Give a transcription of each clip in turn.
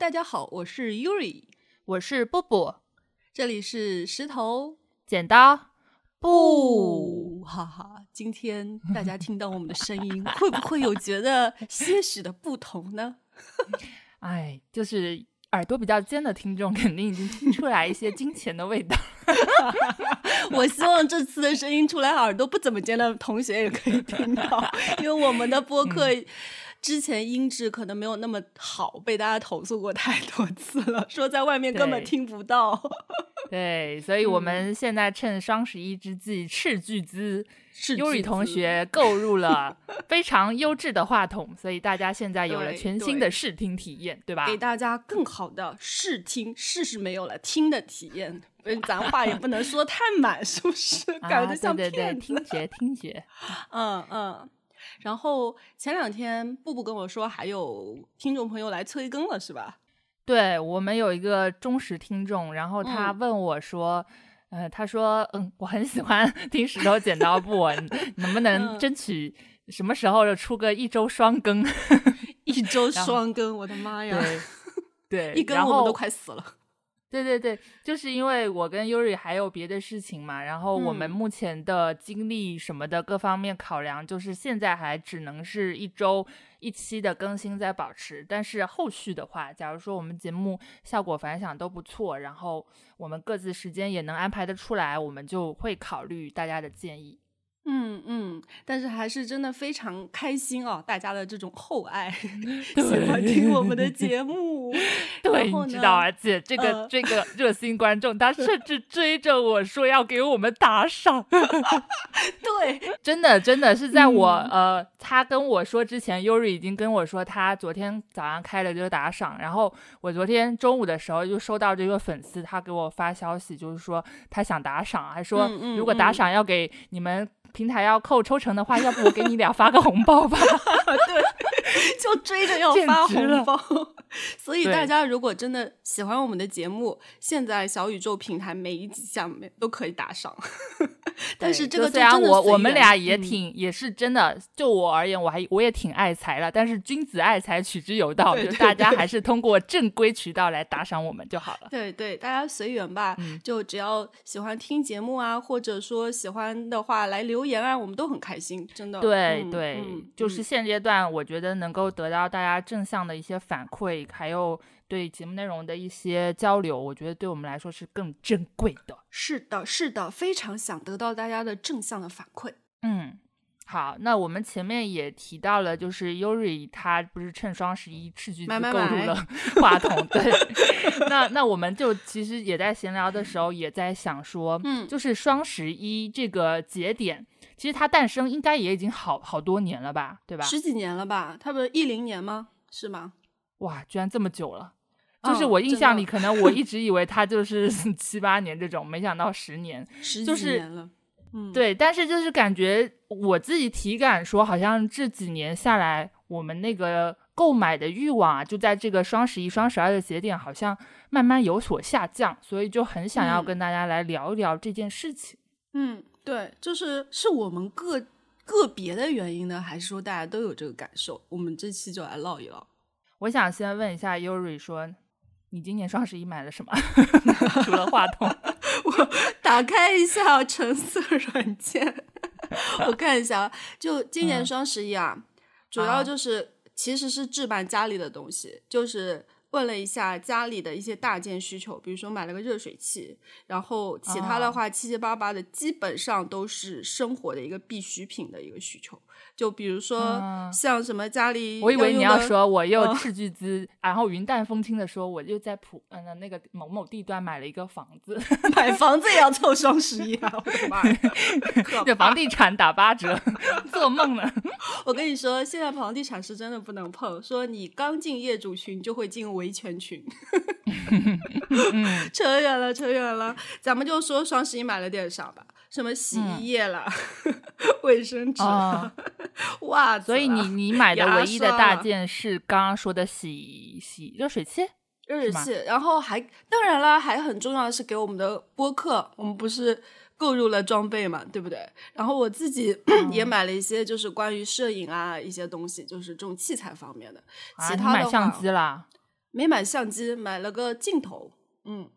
大家好，我是 Yuri，我是布布，这里是石头剪刀布，哈哈。今天 大家听到我们的声音，会不会有觉得些许的不同呢？哎，就是耳朵比较尖的听众，肯定已经听出来一些金钱的味道。我希望这次的声音出来，耳朵不怎么尖的同学也可以听到，因为我们的播客。之前音质可能没有那么好，被大家投诉过太多次了，说在外面根本听不到。对，所以我们现在趁双十一之际斥巨资，优宇同学购入了 非常优质的话筒，所以大家现在有了全新的视听体验，对吧？给大家更好的视听，视是没有了，听的体验。咱话也不能说太满，是不是？感觉像骗子。听觉，听觉。嗯 嗯。然后前两天布布跟我说，还有听众朋友来催更了，是吧？对我们有一个忠实听众，然后他问我说：“呃，他说，嗯，我很喜欢 听石头剪刀布，能不能争取什么时候出个一周双更？一周双更，我的妈呀！对，一更我们都快死了。”对对对，就是因为我跟 Yuri 还有别的事情嘛，然后我们目前的精力什么的各方面考量，就是现在还只能是一周一期的更新在保持。但是后续的话，假如说我们节目效果反响都不错，然后我们各自时间也能安排得出来，我们就会考虑大家的建议。嗯嗯，但是还是真的非常开心哦，大家的这种厚爱，喜欢听我们的 节目。对，你知道，而且这个这个 热心观众，他甚至追着我说要给我们打赏。对，真的真的是在我呃，他跟我说之前，Yuri 已经跟我说他昨天早上开了这个打赏，然后我昨天中午的时候就收到这个粉丝他给我发消息，就是说他想打赏，还说如果打赏要给你们。平台要扣抽成的话，要不我给你俩发个红包吧？对，就追着要 发红包。所以大家如果真的喜欢我们的节目，现在小宇宙平台每一集下面都可以打赏。但是这个虽然我我们俩也挺也是真的，就我而言，我还我也挺爱财的。但是君子爱财，取之有道，就大家还是通过正规渠道来打赏我们就好了。对对，大家随缘吧。就只要喜欢听节目啊，或者说喜欢的话来留言啊，我们都很开心，真的。对对，就是现阶段，我觉得能够得到大家正向的一些反馈，还有。对节目内容的一些交流，我觉得对我们来说是更珍贵的。是的，是的，非常想得到大家的正向的反馈。嗯，好，那我们前面也提到了，就是 Yuri 他不是趁双十一斥巨资购入了 话筒，对。那那我们就其实也在闲聊的时候也在想说，嗯，就是双十一这个节点，其实它诞生应该也已经好好多年了吧，对吧？十几年了吧？它不是一零年吗？是吗？哇，居然这么久了。就是我印象里，可能我一直以为它就是 七八年这种，没想到十年，十几年了。嗯，对，但是就是感觉我自己体感说，好像这几年下来，我们那个购买的欲望啊，就在这个双十一、双十二的节点，好像慢慢有所下降，所以就很想要跟大家来聊一聊这件事情。嗯，对，就是是我们个个别的原因呢，还是说大家都有这个感受？我们这期就来唠一唠。我想先问一下 Yuri 说。你今年双十一买了什么？除了话筒，我 打开一下橙色软件，我看一下。就今年双十一啊，主要就是其实是置办家里的东西，就是问了一下家里的一些大件需求，比如说买了个热水器，然后其他的话七七八八的，基本上都是生活的一个必需品的一个需求。就比如说像什么家里，我以为你要说我又斥巨资，然后云淡风轻的说我又在普嗯那个某某地段买了一个房子，买房子也要凑双十一啊！我的妈呀，这房地产打八折，做梦呢！我跟你说，现在房地产是真的不能碰，说你刚进业主群就会进维权群。扯远了，扯远了，咱们就说双十一买了点啥吧。什么洗衣液了，卫生纸，袜子。所以你你买的唯一的大件是刚刚说的洗洗热水器，热水器。然后还当然了，还很重要的是给我们的播客，我们不是购入了装备嘛，对不对？然后我自己 也买了一些，就是关于摄影啊一些东西，就是这种器材方面的。其他买相机啦。没买相机，买了个镜头，嗯，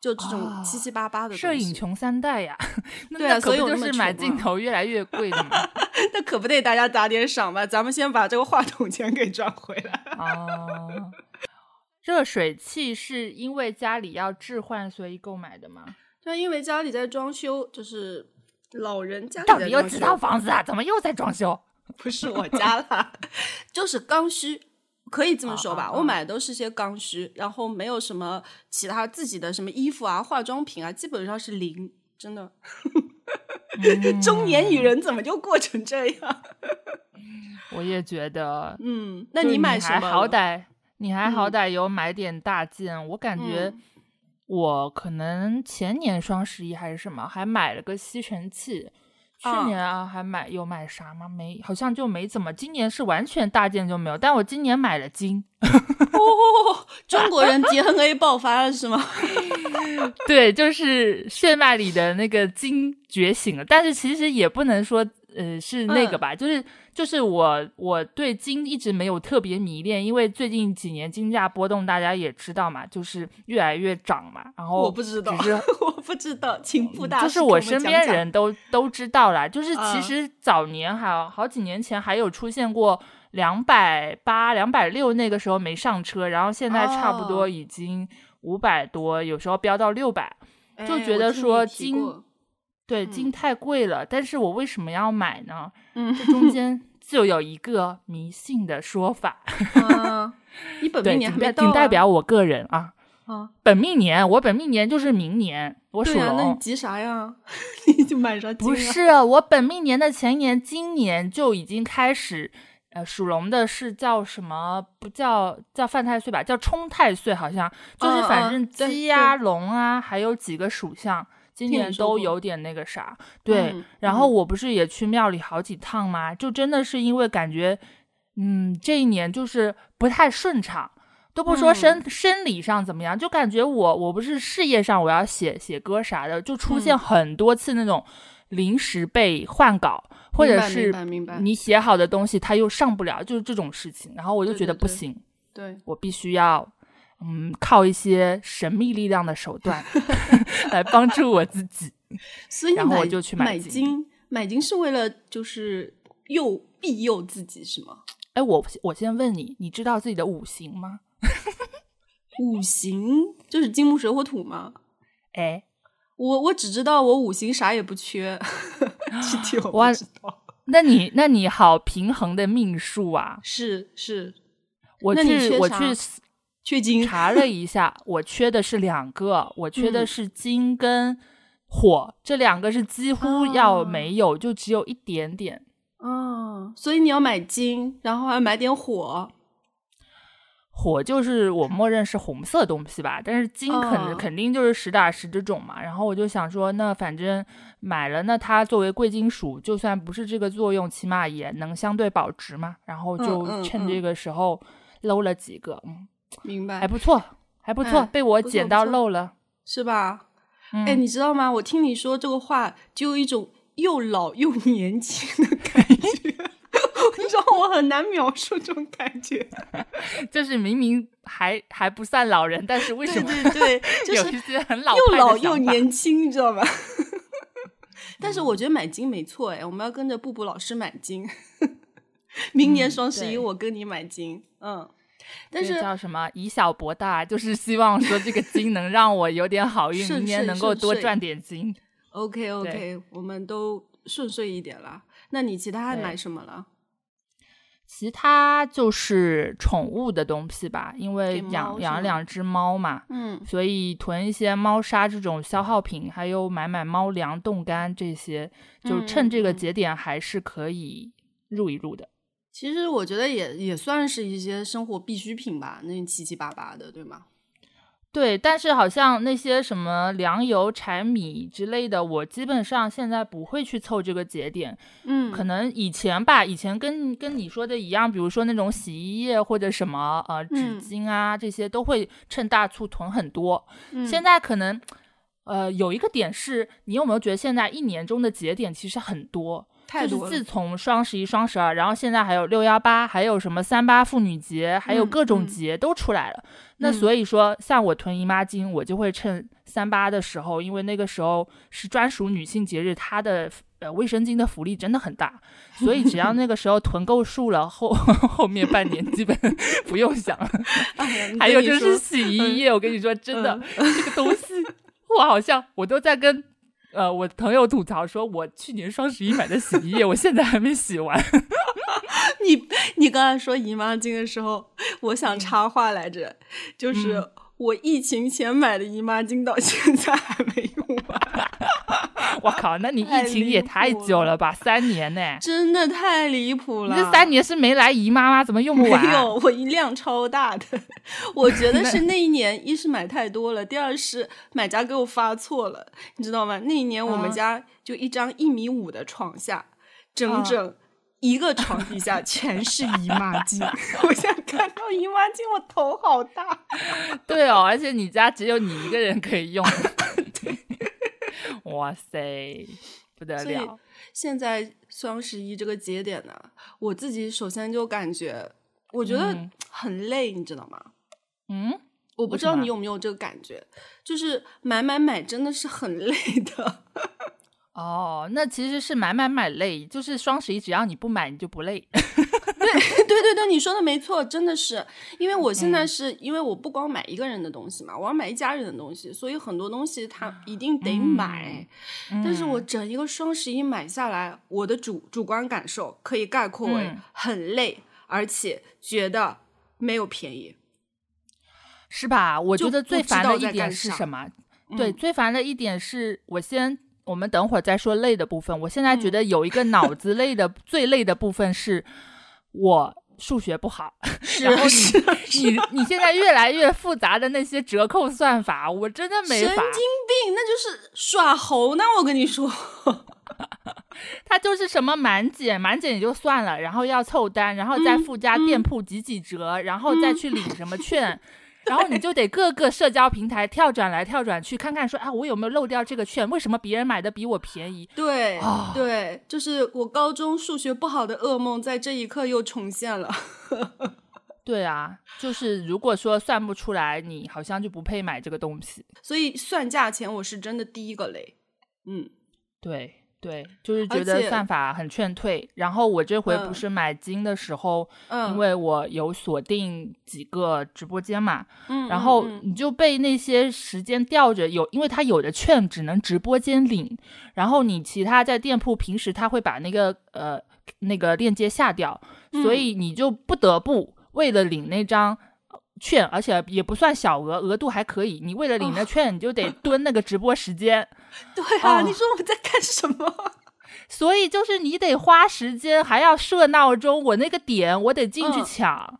就这种哦七七八八的摄影，穷三代呀，那对啊所以就是买镜头越来越贵的嘛？那可不得大家打点赏吧？咱们先把这个话筒钱给赚回来。哦，热水器是因为家里要置换所以购买的吗？对，因为家里在装修，就是老人家里到底有几套房子啊？怎么又在装修？不是我家啦，就是刚需，可以这么说吧。我买的都是些刚需，然后没有什么其他自己的什么衣服啊、化妆品啊，基本上是零，真的。中年女人怎么就过成这样？我也觉得，嗯，那你买什么？好歹你还好嗯歹有买点大件，我感觉嗯我可能前年双十一还是什么，还买了个吸尘器。去啊年啊，还买有买啥吗？没，好像就没怎么。今年是完全大件就没有，但我今年买了金，哦，中国人 DNA 爆发了是吗？对，就是血脉里的那个金觉醒了，但是其实也不能说呃是那个嗯。吧，就是就是我我对金一直没有特别迷恋，因为最近几年金价波动，大家也知道嘛，就是越来越涨嘛，然后我不知道只是我不知道，请 布大就是我身边人都都知道啦，就是其啊实早年还好几年前还有出现过两百八、两百六，那个时候没上车，然后现在差不多哦。已经五百多，有时候飙到六百。就觉得说金过对，嗯金太贵了，但是我为什么要买呢？嗯这中 间就有一个迷信的说法，啊，你本，命年还仅代没到、啊，仅代表我个人啊。啊。本命年，我本命年就是明年，我属龙啊，那你。急啥呀？你就买啥金啊？不是啊我本命年的前年，今年就已经开始，呃，属龙的是叫什么？不叫叫犯太岁吧，叫冲太岁，好像就是反正鸡呀、龙啊，还有几个属相，今年都有点那个啥。对，嗯然后嗯我不是也去庙里好几趟吗？就真的是因为感觉，嗯，这一年就是不太顺畅。都不说生、生理上怎么样，就感觉我我不是事业上我要写写歌啥的，就出现嗯很多次那种临时被换稿，或者是你写好的东西它又上不了，就是这种事情。然后我就觉得不行，对，我必须要嗯靠一些神秘力量的手段 来帮助我自己。所以然后我就去买买金金，买金是为了就是诱庇佑自己是吗？哎，我我先问你，你知道自己的五行吗？五行就是金木水火土吗？哎，我我只知道我五行啥也不缺，具体我不知道。那你那你好平衡的命数啊！是是，我去我去缺金查了一下，我缺的是两个，我缺的嗯是金跟火，这两个是几乎要啊没有，就只有一点点。哦，所以你要买金，然后还买点火。火就是我默认是红色东西吧，但是金肯、哦肯定就是实打实这种嘛。然后我就想说，那反正买了，那它作为贵金属，就算不是这个作用，起码也能相对保值嘛。然后嗯就嗯趁这嗯个时候搂了几个，嗯，明白，还不错，还不错，哎被我捡到漏了。是吧？嗯、哎，你知道吗？我听你说这个话，就有一种又老又年轻的感觉，你知道我很难描述这种感觉。就是明明还还不算老人，但是为什么对对对，就是有一些很老又老又年轻，你知道吗？但是我觉得买金没错哎，我们要跟着布布老师买金。明年嗯双十一我跟你买金，嗯。但这是叫什么以小博大，就是希望说这个金能让我有点好运，顺明年能够多赚点金。OK OK，我们都顺遂一点啦。那你其他还买什么了？其他就是宠物的东西吧，因为养养两只猫嘛，嗯，所以囤一些猫砂这种消耗品，还有买买猫粮、冻干这些，就趁这个节点还是可以入一入的。其实我觉得也也算是一些生活必需品吧，那七七八八的，对吗？对，但是好像那些什么粮油、柴米之类的，我基本上现在不会去凑这个节点。嗯可能以前吧，以前跟跟你说的一样，比如说那种洗衣液或者什么呃纸嗯巾啊，这些都会趁大促囤很多。嗯现在可能呃有一个点是，你有没有觉得现在一年中的节点其实很多？就是自从双十一、双十二，然后现在还有六幺八，还有什么三八妇女节，还有各种节都出来了。那所以说，像我囤姨妈巾，我就会趁三八的时候，因为那个时候是专属女性节日，它的呃卫生巾的福利真的很大，所以只要那个时候囤够数了，后后面半年基本不用想了。还有就是洗衣液，我跟你说真的，这个东西我好像我都在跟。呃，我朋友吐槽说，我去年双十一买的洗衣液，我现在还没洗完。你你刚才说姨妈巾的时候，我想插话来着，就是我疫情前买的姨妈巾到现在还没用完。我靠，那你疫情也太久了吧？三年呢？真的太离谱了！你这三年是没来姨妈吗？怎么用不完？没有，我一量超大的。我觉得 是那一年，一是买太多了，第二是买家给我发错了，你知道吗？那一年我们家就一张一米五的床下，整整一个床底下 全是姨妈巾。我现在看到姨妈巾，我头好大。对哦，而且你家只有你一个人可以用。对。哇塞，不得了！现在双十一这个节点呢，我自己首先就感觉，我觉得很累，你知道吗？嗯，我不知道你有没有这个感觉，就是买买买真的是很累的。哦，那其实是买买买累，就是双十一只要你不买，你就不累。对 对对对，你说的没错，真的是，因为我现在是因为我不光买一个人的东西嘛，我要买一家人的东西，所以很多东西它一定得买。但是我整一个双十一买下来，我的主主观感受可以概括为很累，而且觉得没有便宜，是吧？我觉得最烦的一点是什么？对，最烦的一点是我先，我们等会儿再说累的部分。我现在觉得有一个脑子累的 最累的部分是。我数学不好，然后你你你现在越来越复杂的那些折扣算法，我真的没法。神经病，那就是耍猴呢！我跟你说，他就是什么满减，满减也就算了，然后要凑单，然后再附加店铺几几折，然后再去领什么券。然后你就得各个社交平台跳转来跳转去，看看说啊，我有没有漏掉这个券？为什么别人买的比我便宜？对，对，就是我高中数学不好的噩梦，在这一刻又重现了。对啊，就是如果说算不出来，你好像就不配买这个东西。所以算价钱，我是真的第一个雷。嗯，对。对，就是觉得算法很劝退。然后我这回不是买金的时候，因为我有锁定几个直播间嘛，然后你就被那些时间吊着，有因为他有的券只能直播间领，然后你其他在店铺平时他会把那个呃那个链接下掉，所以你就不得不为了领那张。券，而且也不算小额，额度还可以。你为了领那券，你就得 蹲那个直播时间。对啊，你说我们在干什么？所以就是你得花时间，还要设闹钟。我那个点，我得进去抢。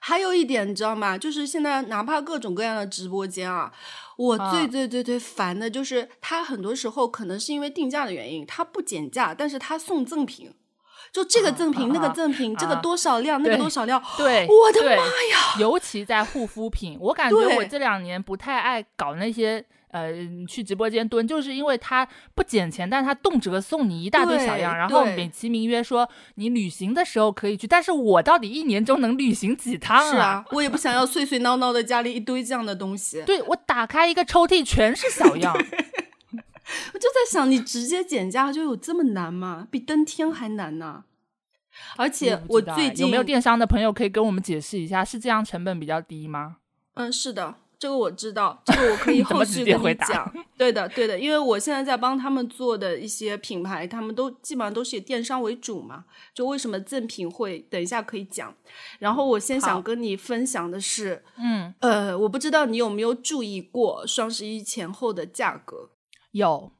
还有一点，你知道吗？就是现在哪怕各种各样的直播间啊，我最最最最烦的就是，他很多时候可能是因为定价的原因，他不减价，但是他送赠品。就这个赠品，那个赠品，这个多少量，那个多少量，对，我的妈呀！尤其在护肤品，我感觉我这两年不太爱搞那些呃去直播间蹲，就是因为它不减钱，但是它动辄送你一大堆小样，然后美其名曰说你旅行的时候可以去，但是我到底一年中能旅行几趟啊？我也不想要碎碎闹闹的家里一堆这样的东西。对我打开一个抽屉全是小样，我就在想，你直接减价就有这么难吗？比登天还难呢？而且我最近有没有电商的朋友可以跟我们解释一下，是这样成本比较低吗？嗯，是的，这个我知道，这个我可以 后续跟你讲。对的，对的，因为我现在在帮他们做的一些品牌，他们都基本上都是以电商为主嘛。就为什么赠品会，等一下可以讲。然后我先想跟你分享的是，嗯，呃，我不知道你有没有注意过双十一前后的价格？有。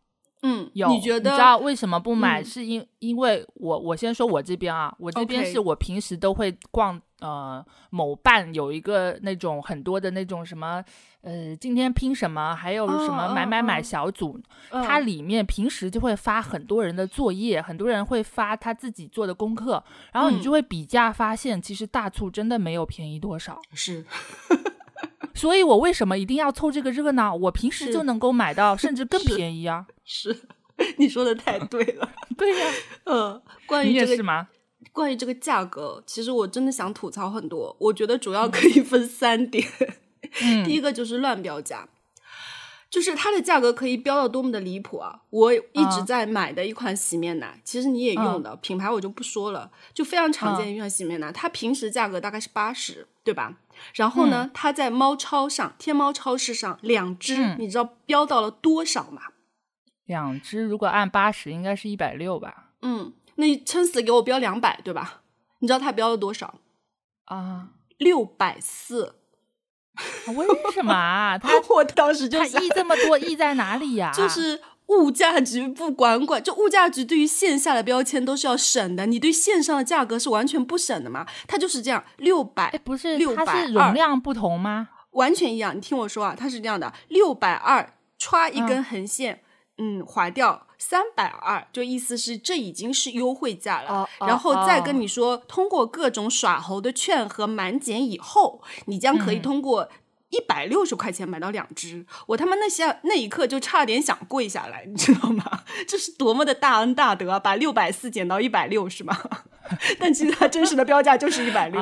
嗯，有你觉得你知道为什么不买？是因因为我我先说我这边啊，我这边是我平时都会逛呃某办有一个那种很多的那种什么呃今天拼什么，还有什么买买买小组，它里面平时就会发很多人的作业，很多人会发他自己做的功课，然后你就会比价发现，其实大促真的没有便宜多少。是，所以我为什么一定要凑这个热闹？我平时就能够买到，甚至更便宜啊。是，你说的太对了。对呀，嗯，关于这个也是吗？关于这个价格，其实我真的想吐槽很多。我觉得主要可以分三点。嗯第一个就是乱标价，就是它的价格可以标到多么的离谱啊！我一直啊在买的一款洗面奶，其实你也用嗯的、品牌我就不说了，就非常常见的一款洗面奶，它平时价格大概是八十，对吧？然后呢，它在猫超上、天猫超市上两只，嗯你知道标到了多少吗？两只如果按八十，应该是一百六吧？嗯，那你撑死给我标两百，对吧？你知道它标了多少？啊，六百四。为什么啊？他我当时就它想溢这么多，溢在哪里呀？就是物价局不管管，就物价局对于线下的标签都是要审的，你对线上的价格是完全不审的嘛？它就是这样，六哎，百不是，六它是容量不同吗？完全一样。你听我说啊，它是这样的，六百二歘一根横线，嗯，划掉三百二，就意思是这已经是优惠价了。然后再跟哦你说，通过各种耍猴的券和满减以后，你将可以嗯通过。一百六十块钱买到两只，我他妈那下那一刻就差点想跪下来，你知道吗？这是多么的大恩大德啊！把六百四减到一百六是吗？但其实它真实的标价就是一百六。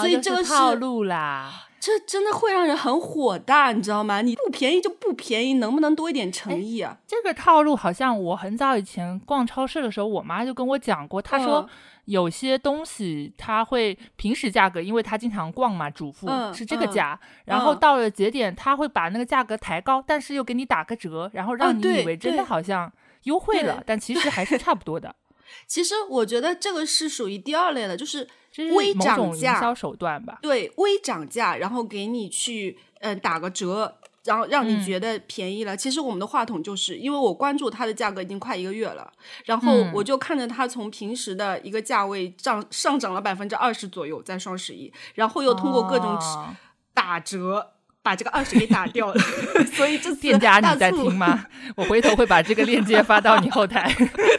所以这个是套路啦。这真的会让人很火大，你知道吗？你不便宜就不便宜，能不能多一点诚意啊？这个套路好像我很早以前逛超市的时候，我妈就跟我讲过，她说嗯有些东西他会平时价格，因为他经常逛嘛，主妇、嗯是这个嗯价，然后嗯到了节点，他会把那个价格抬高，但是又给你打个折，然后让你以为真的好像优惠了对，但其实还是差不多的，其实我觉得这个是属于第二类的，就是微涨价销手段吧。对微涨价，然后给你去呃打个折，然后让你嗯觉得便宜了。其实我们的话筒就是因为我关注它的价格已经快一个月了，然后嗯我就看着它从平时的一个价位涨上涨了百分之二十左右，在双十一，然后又通过各种哦打折。把这个二十给打掉了，所以这次店家你在听吗？我回头会把这个链接发到你后台。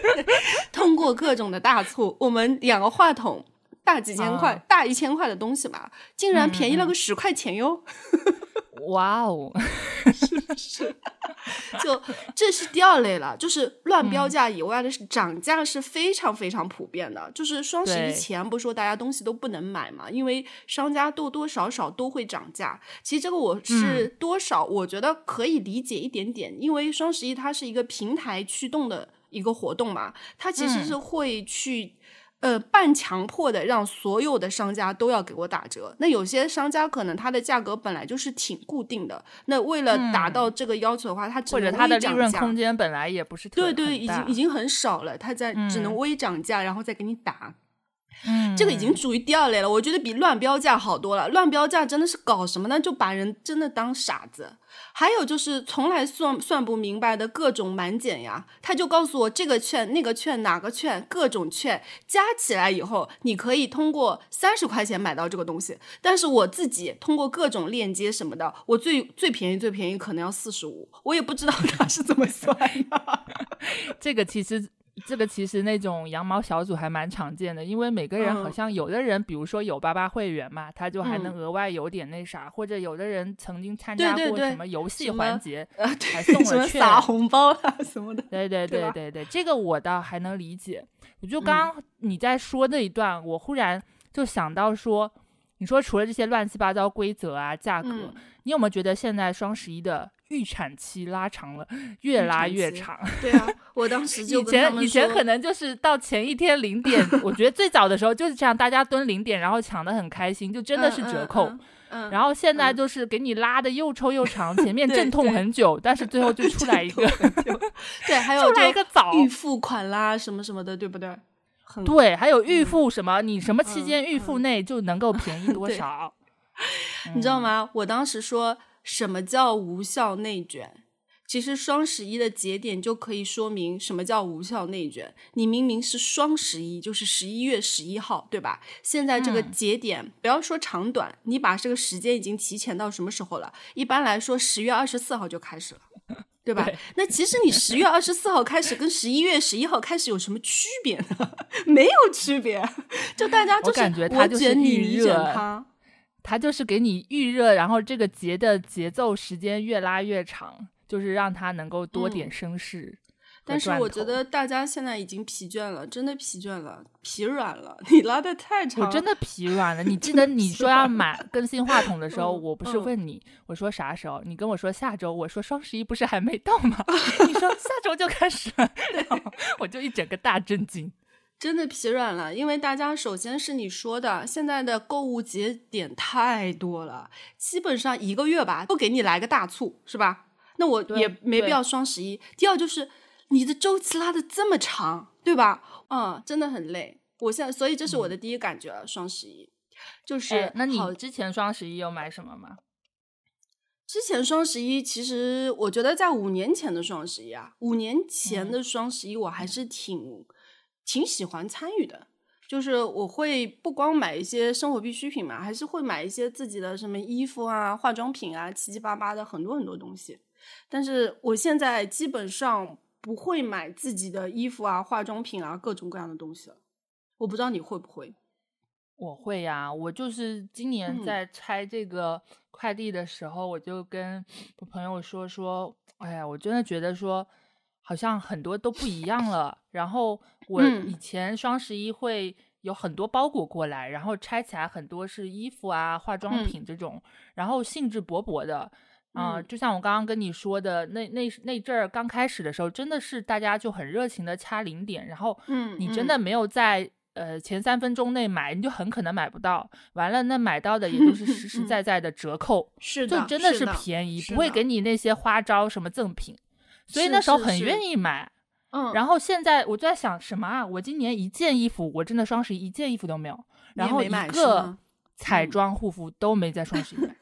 通过各种的大促，我们两个话筒大几千块、啊大一千块的东西吧，竟然便宜了个十块钱哟！哇哦，是是 就这是第二类了，就是乱标价以外的是涨价是非常非常普遍的。就是双十一前不是说大家东西都不能买嘛，因为商家多多少少都会涨价。其实这个我是多少我觉得可以理解一点点，因为双十一它是一个平台驱动的一个活动嘛，它其实是会去。呃，半强迫的让所有的商家都要给我打折。那有些商家可能它的价格本来就是挺固定的，那为了达到这个要求的话，它只能或者它的利微涨价润空间本来也不是特对对，已经已经很少了，它在只能嗯微涨价，然后再给你打。嗯，这个已经属于第二类了，我觉得比乱标价好多了。乱标价真的是搞什么呢？就把人真的当傻子。还有就是从来算算不明白的各种满减呀，他就告诉我这个券、那个券、哪个券、各种券加起来以后，你可以通过三十块钱买到这个东西。但是我自己通过各种链接什么的，我最最便宜最便宜可能要四十五，我也不知道他是怎么算的。这个其实。这个其实那种羊毛小组还蛮常见的，因为每个人好嗯像有的人，比如说有八八会员嘛，他就还能嗯额外有点那啥，或者有的人曾经参加过什么游戏环节，呃，还对，送了券撒红包啊什么的。对对对对对对，这个我倒还能理解。我就嗯刚刚你在说那一段，我忽然就想到说，你说除了这些乱七八糟规则啊、价格，嗯你有没有觉得现在双十一的预产期拉长了，越拉越长？对啊，我当时就以前以前可能就是到前一天零点，我觉得最早的时候就是这样，大家蹲零点，然后抢的很开心，就真的是折扣。嗯嗯嗯然后现在嗯就是给你拉的又臭又长，前面阵痛很久，但是最后就 出来一个，对，还有出来一个早。预付款啦，什么什么的，对不对？对，还有预付什么，你什么期嗯间预付内就能够便宜多对少？你知道嗯？吗？我当时说什么叫无效内卷？其实双十一的节点就可以说明什么叫无效内卷。你明明是双十一，就是十一月十一号，对吧？现在这个嗯节点，不要说长短，你把这个时间已经提前到什么时候了？一般来说，十月二十四号就开始了。对吧？对那其实你十月二十四号开始跟十一月十一号开始有什么区别呢？没有区别，就大家就是我卷你，你卷他。它就是给你预热，然后这个节的节奏时间越拉越长，就是让它能够多点嗯声势。但是我觉得大家现在已经疲倦了，真的疲倦了，疲软了。你拉的太长，我真的疲软了。你记得你 说要买 更新话筒的时候，我不是问你，我说啥时候？你跟我说下周，我说双十一不是还没到吗？你说下周就开始了，我就一整个大震惊。真的疲软了，因为大家首先是你说的，现在的购物节点太多了，基本上一个月吧，不给你来个大促，是吧？那我也没必要双十一。第二就是你的周期拉的这么长，对吧？嗯，真的很累。我现在，所以这是我的第一感觉了。双十一就是，那你之前双十一有买什么吗？之前双十一其实我觉得在五年前的双十一啊，五年前的双十一我还是挺。挺喜欢参与的，就是我会不光买一些生活必需品嘛，还是会买一些自己的什么衣服啊、化妆品啊，七七八八的很多很多东西。但是我现在基本上不会买自己的衣服啊、化妆品啊，各种各样的东西了。我不知道你会不会？我会呀，我就是今年在拆这个快递的时候，我就跟我朋友说说，哎呀，我真的觉得说。好像很多都不一样了。然后我以前双十一会有很多包裹过来，然后拆起来很多是衣服啊、化妆品这种，然后兴致勃勃的。啊，就像我刚刚跟你说的，那那那阵儿刚开始的时候，真的是大家就很热情的掐零点，然后你真的没有在呃前三分钟内买，你就很可能买不到。完了，那买到的也都是实实在 在的折扣，是的，就真的是便宜，不会给你那些花招什么赠品。所以那时候很愿意买，嗯，然后现在我就在想什么啊？我今年一件衣服，我真的双十一一件衣服都没有，然后一个彩妆护肤都没在双十一买，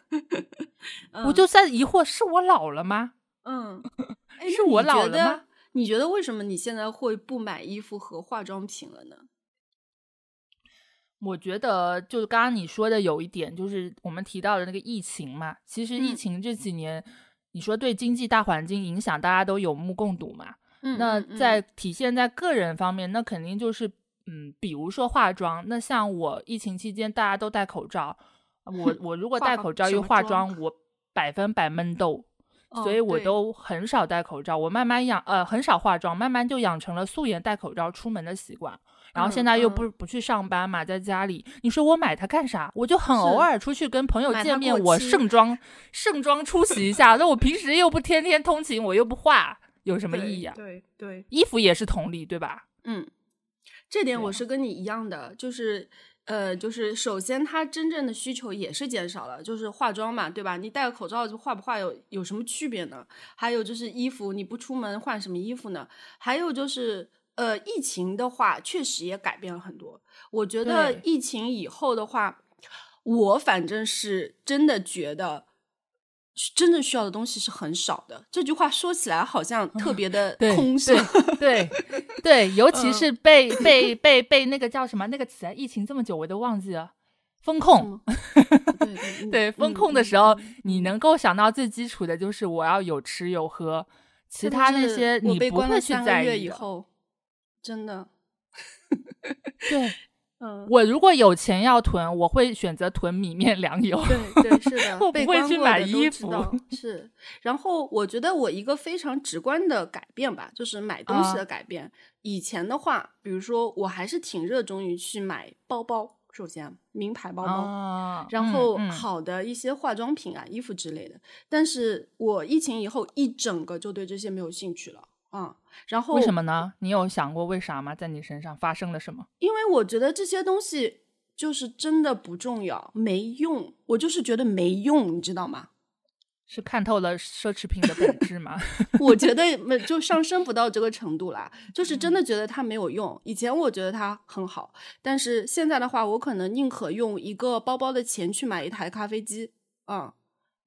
我就在疑惑，是我老了吗？嗯，是我老了吗？你觉得为什么你现在会不买衣服和化妆品了呢？我觉得就是刚刚你说的有一点，就是我们提到的那个疫情嘛，其实疫情这几年。你说对经济大环境影响，大家都有目共睹嘛。那在体现在个人方面，那肯定就是，嗯，比如说化妆。那像我疫情期间大家都戴口罩，我 我如果戴口罩又化妆，我百分百闷痘，所以我都很少戴口罩。我慢慢养，呃，很少化妆，慢慢就养成了素颜戴口罩出门的习惯。然后现在又不不去上班嘛，在家里，你说我买它干啥？我就很偶尔出去跟朋友见面，我盛装盛装出席一下。那我平时又不天天通勤，我又不化，有什么意义啊？对对，衣服也是同理，对吧？嗯，这点我是跟你一样的，就是呃，就是首先它真正的需求也是减少了，就是化妆嘛，对吧？你戴个口罩就化不化有有什么区别呢？还有就是衣服，你不出门换什么衣服呢？还有就是。呃，疫情的话，确实也改变了很多。我觉得疫情以后的话，我反正是真的觉得，真正需要的东西是很少的。这句话说起来好像特别的空虚，对对，尤其是被被被被那个叫什么那个词啊？疫情这么久，我都忘记了。风控，对 风控的时候，你能够想到最基础的就是我要有吃有喝，其他那些你不会去在意的。真的，对，嗯，我如果有钱要囤，我会选择囤米面粮油。对对，是的，我不会去买衣服。是，然后我觉得我一个非常直观的改变吧，就是买东西的改变。以前的话，比如说我还是挺热衷于去买包包，首先名牌包包，然后好的一些化妆品啊、衣服之类的。但是我疫情以后一整个就对这些没有兴趣了。啊，然后为什么呢？你有想过为啥吗？在你身上发生了什么？因为我觉得这些东西就是真的不重要，没用。我就是觉得没用，你知道吗？是看透了奢侈品的本质吗？我觉得没就上升不到这个程度啦，就是真的觉得它没有用。以前我觉得它很好，但是现在的话，我可能宁可用一个包包的钱去买一台咖啡机。嗯。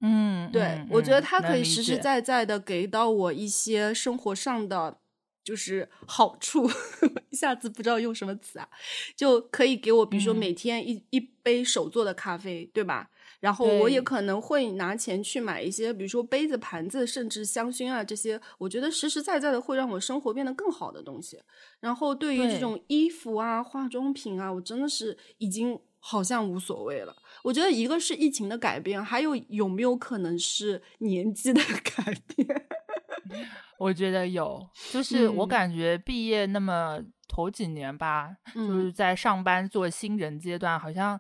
嗯，对，我觉得它可以实实在在的给到我一些生活上的就是好处，一下子不知道用什么词啊，就可以给我，比如说每天一一杯手做的咖啡，对吧？然后我也可能会拿钱去买一些，比如说杯子、盘子，甚至香薰啊这些，我觉得实实在在的会让我生活变得更好的东西。然后对于这种衣服啊、化妆品啊，我真的是已经。好像无所谓了。我觉得一个是疫情的改变，还有有没有可能是年纪的 改变？我觉得有，就是我嗯感觉毕业那么头几年吧，就是嗯在上班做新人阶段，好像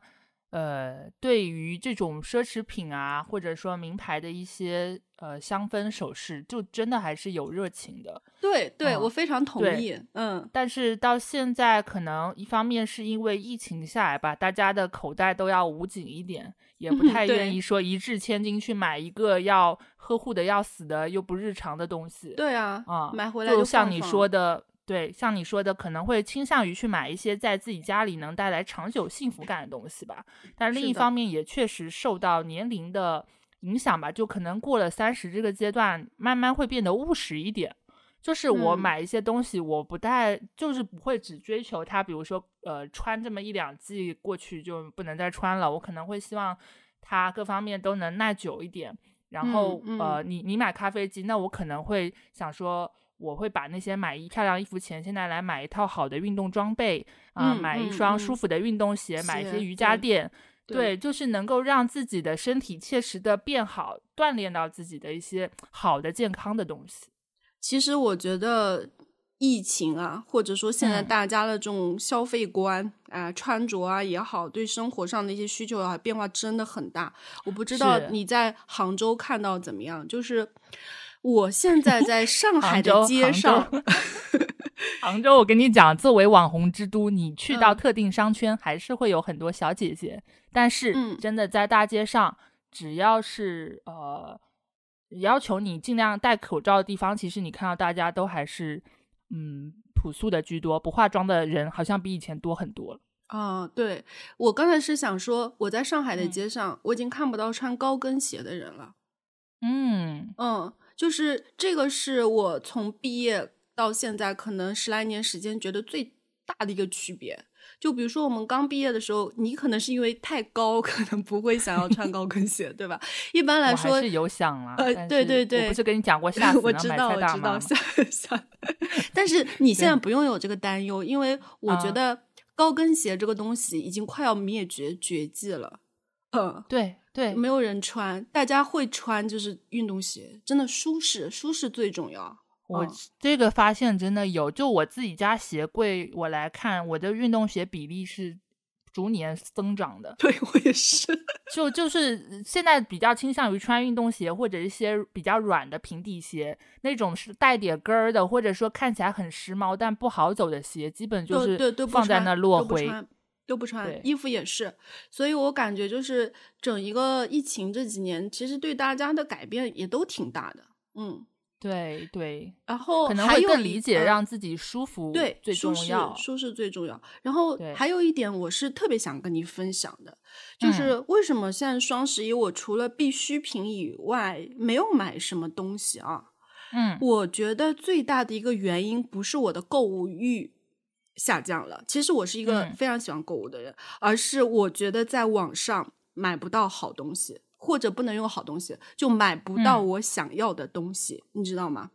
呃，对于这种奢侈品啊，或者说名牌的一些呃香氛首饰，就真的还是有热情的。对对，嗯我非常同意。嗯，但是到现在，可能一方面是因为疫情下来吧，大家的口袋都要捂紧一点，也不嗯 太愿意说一掷千金去买一个要呵护的要死的又不日常的东西。对啊，啊，买回来就像你说的，对，像你说的，可能会倾向于去买一些在自己家里能带来长久幸福感的东西吧。但另一方面，也确实受到年龄的影响吧，就可能过了三十这个阶段，慢慢会变得务实一点。就是我嗯买一些东西，我不太就是不会只追求它，比如说呃穿这么一两季过去就不能再穿了，我可能会希望它各方面都能耐久一点。然后、嗯呃，你你买咖啡机，那我可能会想说，我会把那些买一漂亮衣服钱，现在来买一套好的运动装备啊、嗯买一嗯双舒嗯服的运动鞋，买一些瑜伽垫，对对，就是能够让自己的身体切实的变好，锻炼到自己的一些好的健康的东西。其实我觉得疫情啊，或者说现在嗯大家的这种消费观啊、穿着啊也好，对生活上的一些需求啊变化真的很大。我不知道你在杭州看到怎么样？就是我现在 在上海的街上，杭州，我跟你讲，作为网红之都，你去到嗯特定商圈，还是会有很多小姐姐。但是，嗯真的在大街上，只要是呃要求你尽量戴口罩的地方，其实你看到大家都还是嗯朴素的居多，不化妆的人好像比以前多很多了。啊，对我刚才是想说，我在上海的嗯街上，我已经看不到穿高跟鞋的人了。嗯嗯，就是这个是我从毕业到现在可能十来年时间觉得最大的一个区别。就比如说我们刚毕业的时候，你可能是因为太高，可能不会想要穿高跟鞋，对吧？一般来说还，是有想了，呃对对对我不是跟你讲过吓死我知道，我知道？下下。但是你现在不用有这个担忧，因为我觉啊得高跟鞋这个东西已经快要灭绝绝迹了。嗯，对对，没有人穿，大家会穿就是运动鞋，真的舒适，舒适最重要。我嗯这个发现真的有，就我自己家鞋柜我来看，我的运动鞋比例是逐年增长的。对我也是。就就是现在比较倾向于穿运动鞋或者一些比较软的平底鞋，那种是带点跟儿的，或者说看起来很时髦但不好走的鞋，基本就是放在穿那落灰。都不穿，衣服也是，所以我感觉就是整一个疫情这几年，其实对大家的改变也都挺大的，嗯，对对，然后可能会还有一更理解呃让自己舒服对最重要。舒适最重要。然后还有一点，我是特别想跟你分享的，就嗯是为什么现在双十一我除了必需品以外没有买什么东西啊？嗯我觉得最大的一个原因不是我的购物欲下降了，其实我是一个嗯。非常喜欢购物的人，而是我觉得在网上买不到好东西，或者不能用好东西，就买不到嗯。我想要的东西，你知道吗？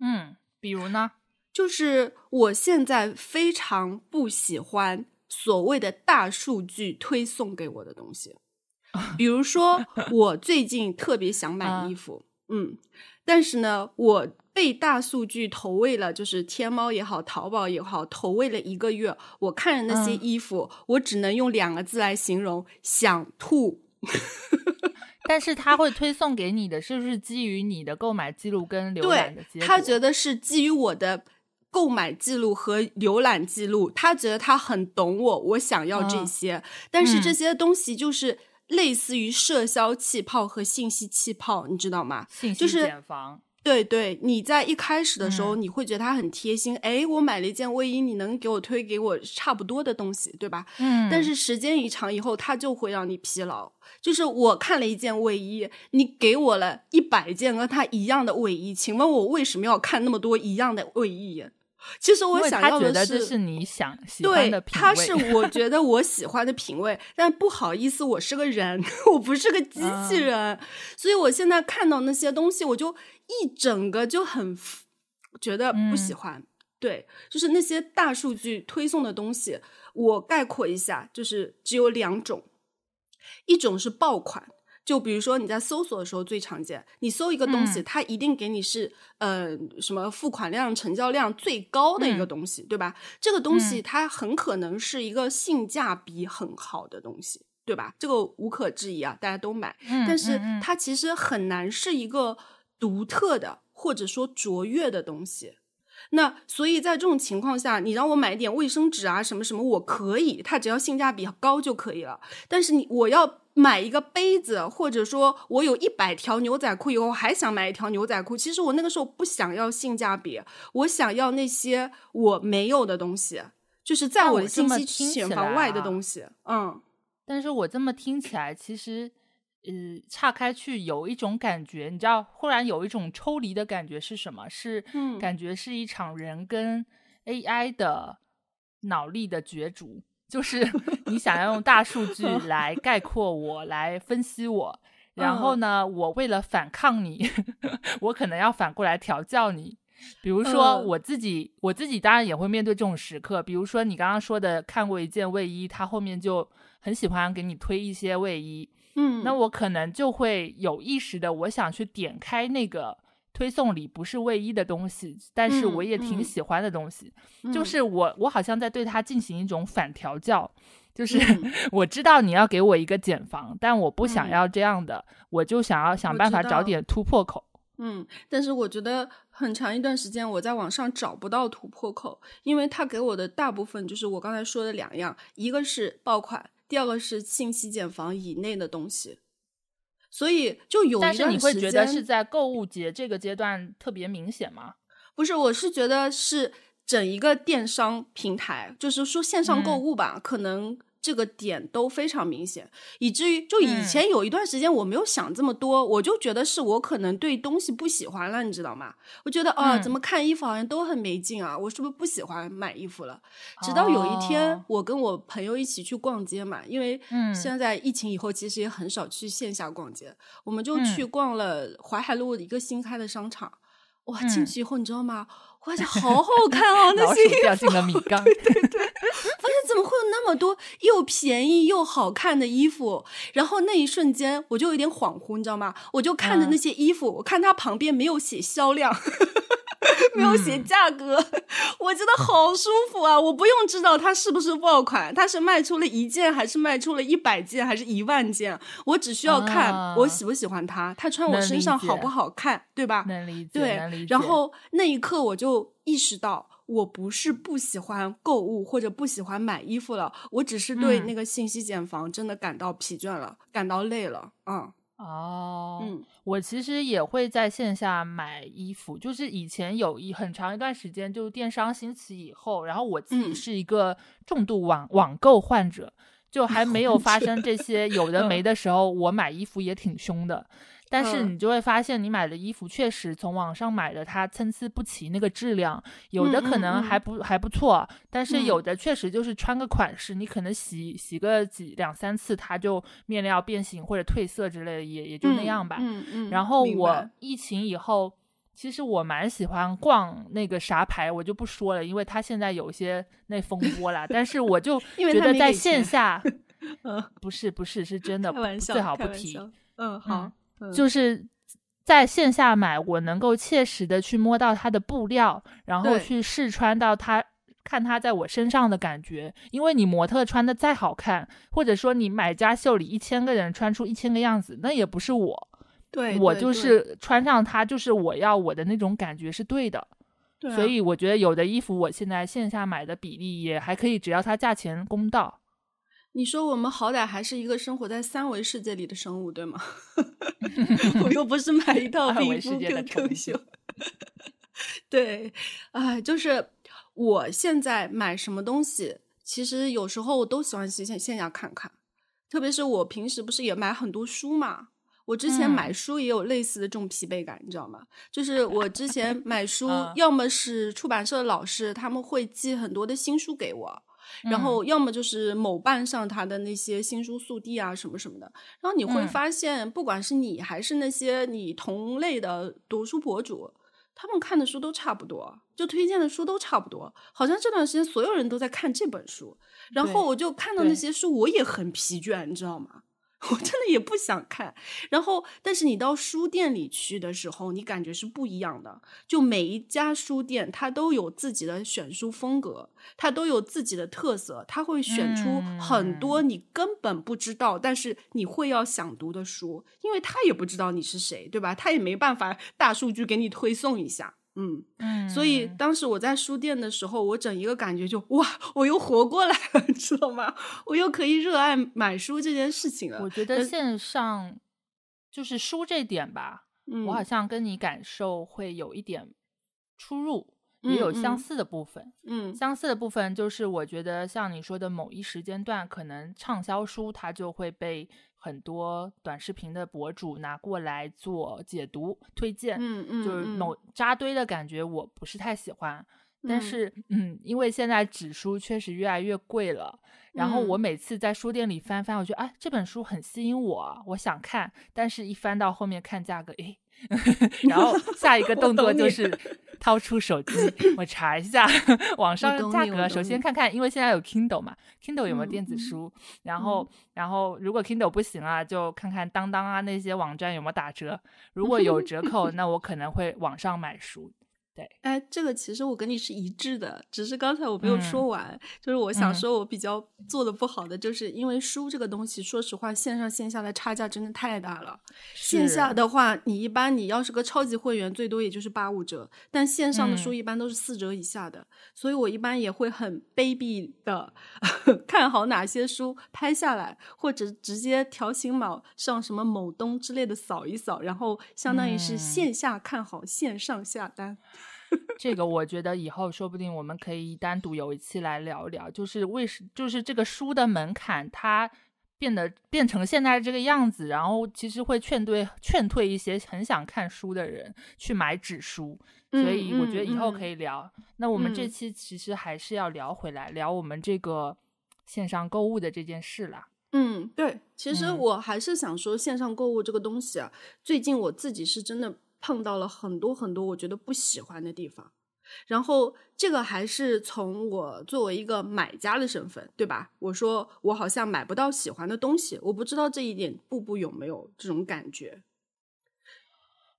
嗯，比如呢？就是我现在非常不喜欢所谓的大数据推送给我的东西，比如说我最近特别想买啊衣服，嗯，但是呢，我被大数据投喂了，就是天猫也好，淘宝也好，投喂了一个月，我看着那些嗯衣服，我只能用两个字来形容：想吐。但是他会推送给你的，是不是基于你的购买记录跟浏览的结对果？他觉得是基于我的购买记录和浏览记录，他觉得他很懂我，我想要这嗯些，但是这嗯些东西就是类似于社交气泡和信息气泡，你知道吗？信息就是。对对，你在一开始的时候，嗯你会觉得他很贴心，哎，我买了一件卫衣，你能给我推给我差不多的东西，对吧？嗯，但是时间一长以后，他就会让你疲劳。就是我看了一件卫衣，你给我了一百件跟它一样的卫衣，请问我为什么要看那么多一样的卫衣？其实我想要的觉得这是你想喜欢对的，品它味。是我觉得我喜欢的品味，但不好意思，我是个人，我不是个机器嗯人，所以我现在看到那些东西，我就一整个就很觉得不喜嗯欢。对，就是那些大数据推送的东西，我概括一下，就是只有两种，一种是爆款。就比如说你在搜索的时候最常见，你搜一个东西，嗯它一定给你是呃什么付款量、成交量最高的一个嗯东西，对吧？这个东西嗯它很可能是一个性价比很好的东西，对吧？这个无可置疑啊，大家都买。嗯但是它其实很难是一个独特的或者说卓越的东西。那所以在这种情况下，你让我买点卫生纸啊什么什么，我可以，它只要性价比高就可以了。但是你我要买一个杯子，或者说我有一百条牛仔裤以后还想买一条牛仔裤，其实我那个时候不想要性价比，我想要那些我没有的东西，就是在我的信我这么息茧听起来房外的啊东西。嗯但是我这么听起来，其实，呃，岔开去有一种感觉，你知道，忽然有一种抽离的感觉是什么？是嗯感觉是一场人跟 AI 的脑力的角逐，就是 你想要用大数据 来概括我，来分析我，然后嗯呢，我为了反抗你，我可能要反过来调教你。比如说嗯我自己，我自己当然也会面对这种时刻。比如说你刚刚说的，看过一件卫衣，它后面就很喜欢给你推一些卫衣，嗯，那我可能就会有意识的，我想去点开那个推送里不是卫衣的东西，但是我嗯也挺嗯。喜欢的东西，就嗯。是我我好像在对它进行一种反调教。就是嗯。我知道你要给我一个减房，但我不想嗯。要这样的，我就想要想办法找点突破口。嗯，但是我觉得很长一段时间我在网上找不到突破口，因为他给我的大部分就是我刚才说的两样，一个是爆款，第二个是信息茧房以内的东西。所以就有但是一段时你会觉得是在购物节这个阶段特别明显吗？不是，我是觉得是整一个电商平台，就是说线上购嗯物吧，可能这个点都非常明显，以至于就以嗯前有一段时间我没有想这么多，我就觉得是我可能对东西不喜欢了，你知道吗？我觉得啊，嗯怎么看衣服好像都很没劲啊，我是不是不喜欢买衣服了？直到有一天，哦我跟我朋友一起去逛街嘛，因为嗯现在疫情以后，其实也很少去线下逛街，我们就嗯去逛了淮海路一个新开的商场。哇，进嗯去以后你知道吗？我发现好好看哦，那老些衣服鼠掉进了米 缸。发现怎么会有那么多又便宜又好看的衣服？然后那一瞬间我就有点恍惚，你知道吗？我就看着嗯那些衣服，我看它旁边没有写销量。没有写嗯价格，我觉得好舒服啊！我不用知道它是不是爆款，它是卖出了一件，还是卖出了一百件，还是一万件，我只需要看啊我喜不喜欢它，它穿我身上好不好看，对吧？能理解，对然后那一刻我就意识到，我不是不喜欢购物或者不喜欢买衣服了，我只是对嗯那个信息茧房真的感到疲倦了，感到累了。嗯哦，嗯我其实也会在线下买衣服，就是以前有一很长一段时间，就是电商兴起以后，然后我自己嗯是一个重度网网购患者，就还没有 发生这些有的没的时候，我买衣服也挺凶的。但是嗯你就会发现，你买的衣服确实从网上买的，它参差不齐，那个质量有的可嗯嗯嗯能还不、还不错，但是有嗯的确实就是穿个款式，你可能洗洗个几两三次，它就面料变形或者褪色之类的，也也就那样吧。嗯嗯。然后我疫情以后，其实我蛮喜欢逛那个啥牌，我就不说了，因为它现在有些那风波啦。但是我就 觉得在线下，嗯，不是不是是真的最好不提。嗯，好，嗯就是在线下买，我能够切实的去摸到它的布料，然后去试穿到它。看它在我身上的感觉，因为你模特穿的再好看，或者说你买家秀里一千个人穿出一千个样子，那也不是我，对，我就是穿上它，就是我要我的那种感觉是对的。对啊所以我觉得有的衣服我现在线下买的比例也还可以，只要它价钱公道。你说我们好歹还是一个生活在三维世界里的生物，对吗？我又不是买一 套二皮肤维世界的 QQ 秀。对，哎，就是我现在买什么东西，其实有时候我都喜欢去线线下看看，特别是我平时不是也买很多书嘛。我之前嗯买书也有类似的这种疲惫感，你知道吗？就是我之前买书啊，要么是出版社的老师他们会寄很多的新书给我，然后要么就是某瓣上他的那些新书速递啊什么什么的，然后你会嗯。发现，不管是你还是那些你同类的读书博主，他们看的书都差不多，就推荐的书都差不多，好像这段时间所有人都在看这本书，然后我就看到那些书，我也很疲倦，你知道吗？我真的也不想看。然后，但是你到书店里去的时候，你感觉是不一样的。就每一家书店，它都有自己的选书风格，它都有自己的特色，它会选出很多你根本不知道，但是你会要想读的书，因为他也不知道你是谁，对吧？他也没办法大数据给你推送一下。嗯嗯，所以当时我在书店的时候，我整一个感觉就哇，我又活过来了，你知道吗？我又可以热爱买书这件事情了。我觉得线上就是书这点吧，我好像跟你感受会有一点出入，也有相似的部分。嗯，相似的部分就是我觉得像你说的某一时间段，可能畅销书它就会被。很多短视频的博主拿过来做解读推荐，嗯嗯，就是某扎堆的感觉，我不是太喜欢。但是，嗯，因为现在纸书确实越来越贵了，然后我每次在书店里翻翻，我觉得哎，这本书很吸引我，我想看，但是一翻到后面看价格，哎。然后下一个动作就是 掏出手机，我查一下网上价格。首先看看，因为现在有 Kindle 嘛，Kindle 有没有电子书？然后，然后如果 Kindle 不行啊，就看看当当啊那些网站有没有打折。如果有折扣，那我可能会网上买书。对，哎，这个其实我跟你是一致的，只是刚才我没有说完。就是我想说，我比较做的不好的，就是因为书这个东西，说实话，线上线下的差价真的太大了。线下的话，你一般你要是个超级会员，最多也就是八五折，但线上的书一般都是四折以下的。所以我一般也会很卑鄙的 看好哪些书拍下来，或者直接条形码上什么某东之类的扫一扫，然后相当于是线下看好，线上下单。这个我觉得以后说不定我们可以单独有一期来聊聊，就是为什就是这个书的门槛它变得变成现在这个样子，然后其实会劝退劝退一些很想看书的人去买纸书，所以我觉得以后可以聊。那我们这期其实还是要聊回来，聊我们这个线上购物的这件事啦。嗯，对，其实我还是想说线上购物这个东西啊，最近我自己是真的。碰到了很多很多我觉得不喜欢的地方，然后这个还是从我作为一个买家的身份，对吧？我说我好像买不到喜欢的东西，我不知道这一点步步有没有这种感觉。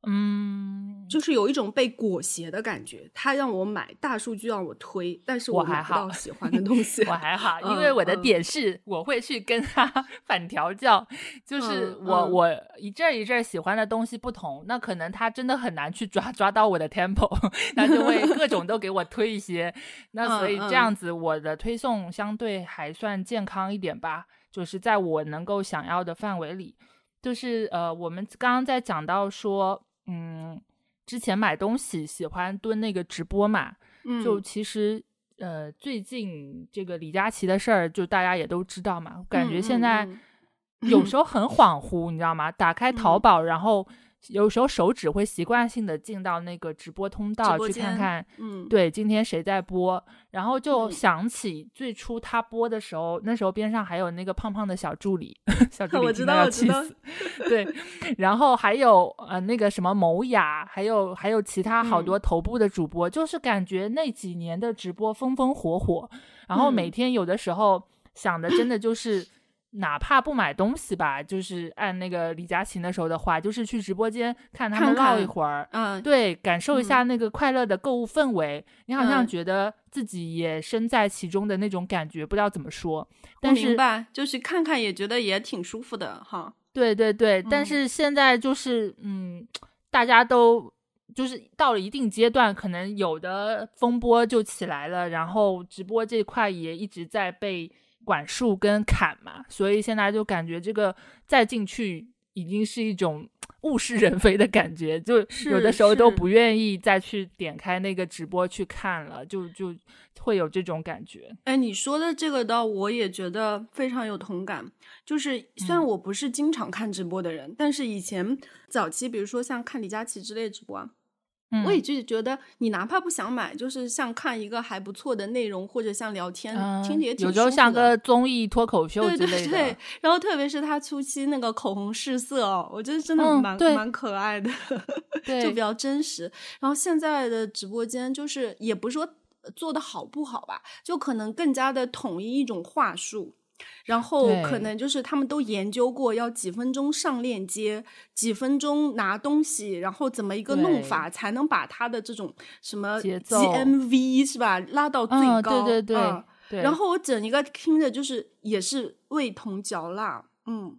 嗯，就是有一种被裹挟的感觉。他让我买大数据让我推，但是我买不到喜欢的东西。我还好，因为我的点是我会去跟他 反调教，就是我我一阵一阵喜欢的东西不同，那可能他真的很难去抓抓到我的 tempo，那就会各种都给我推一些。那所以这样子，我的推送相对还算健康一点吧，就是在我能够想要的范围里。就是呃，我们刚刚在讲到说。嗯，之前买东西喜欢蹲那个直播嘛，就其实呃，最近这个李佳琦的事儿，就大家也都知道嘛，感觉现在有时候很恍惚，你知道吗？打开淘宝，然后。有时候手指会习惯性的进到那个直播通道去看看，嗯，对，今天谁在播，然后就想起最初他播的时候，那时候边上还有那个胖胖的小助理，小助理知道要气死，对，然后还有呃那个什么某雅，还有还有其他好多头部的主播，就是感觉那几年的直播风风火火，然后每天有的时候想的真的就是。哪怕不买东西吧，就是按那个李佳琦那时候的话，就是去直播间看他们唠一会儿，嗯，对，感受一下那个快乐的购物氛围。你好像觉得自己也身在其中的那种感觉，不知道怎么说。但是，明白，就是看看也觉得也挺舒服的哈。对对对，但是现在就是，嗯，大家都就是到了一定阶段，可能有的风波就起来了，然后直播这块也一直在被。管束跟砍嘛，所以现在就感觉这个再进去已经是一种 物是人非的感觉，就有的时候都不愿意再去点开那个直播去看了，就就会有这种感觉。哎，你说的这个倒我也觉得非常有同感。就是虽然我不是经常看直播的人，但是以前早期，比如说像看李佳琦之类直播啊。我也就觉得，你哪怕不想买，就是像看一个还不错的内容，或者像聊天，听着也挺有时候像个综艺脱口秀之类的。对，然后特别是他初期那个口红试色哦，我觉得真的蛮蛮可爱的，就比较真实。然后现在的直播间就是也不是说做的好不好吧，就可能更加的统一一种话术。然后可能就是他们都研究过要几分钟上链接，几分钟拿东西，然后怎么一个弄法才能把他的这种什么节奏 GMV 是吧拉到最嗯，高？对对对嗯。对。然后我整一个听着就是也是味同嚼蜡，嗯，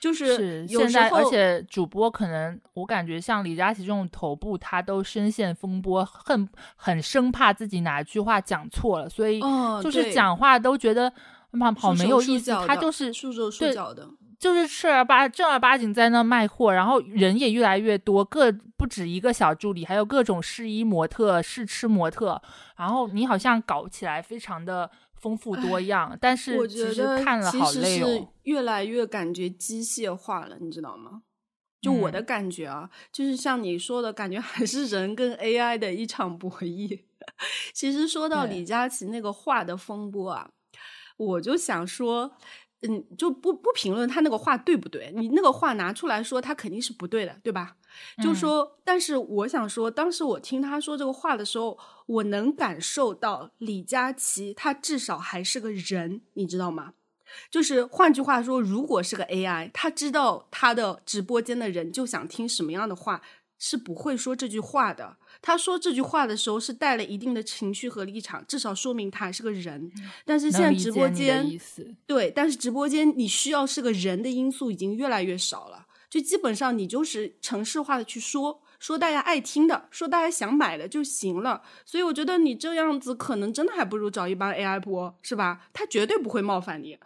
就是现在，而且主播可能我感觉像李佳琦这种头部，他都深陷风波，很很生怕自己哪句话讲错了，所以嗯就是讲话都觉得好好束手没有意思。他就是束手束对脚的，就是正儿八正儿八经在那卖货，然后人也越来越多，各不止一个小助理，还有各种试衣模特、试吃模特，然后你好像搞起来非常的丰富多样，但是我其实觉得看了其实好累是哦。越来越感觉机械化了，你知道吗？就我的嗯感觉啊，就是像你说的感觉，还是人跟 AI 的一场博弈。其实说到李佳琦那个画的风波啊，我就想说，嗯，就不不评论他那个话对不对，你那个话拿出来说，他肯定是不对的，对吧？就嗯说，但是我想说，当时我听他说这个话的时候，我能感受到李佳琦他至少还是个人，你知道吗？就是换句话说，如果是个 AI，他知道他的直播间的人就想听什么样的话，是不会说这句话的。他说这句话的时候是带了一定的情绪和立场，至少说明他还是个人。但是现在直播间，对，但是直播间你需要是个人的因素已经越来越少了，就基本上你就是城市化的去说，说大家爱听的，说大家想买的就行了。所以我觉得你这样子可能真的还不如找一帮 AI 播，是吧？他绝对不会冒犯你。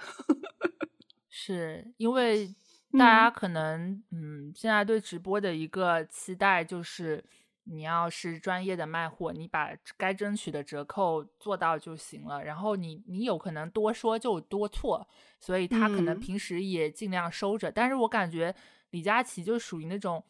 是因为大家可能嗯现在对直播的一个期待就是。你要是专业的卖货，你把该争取的折扣做到就行了。然后你你有可能多说就多错，所以他可能嗯平时也尽量收着。但是我感觉李佳琦就属于那种，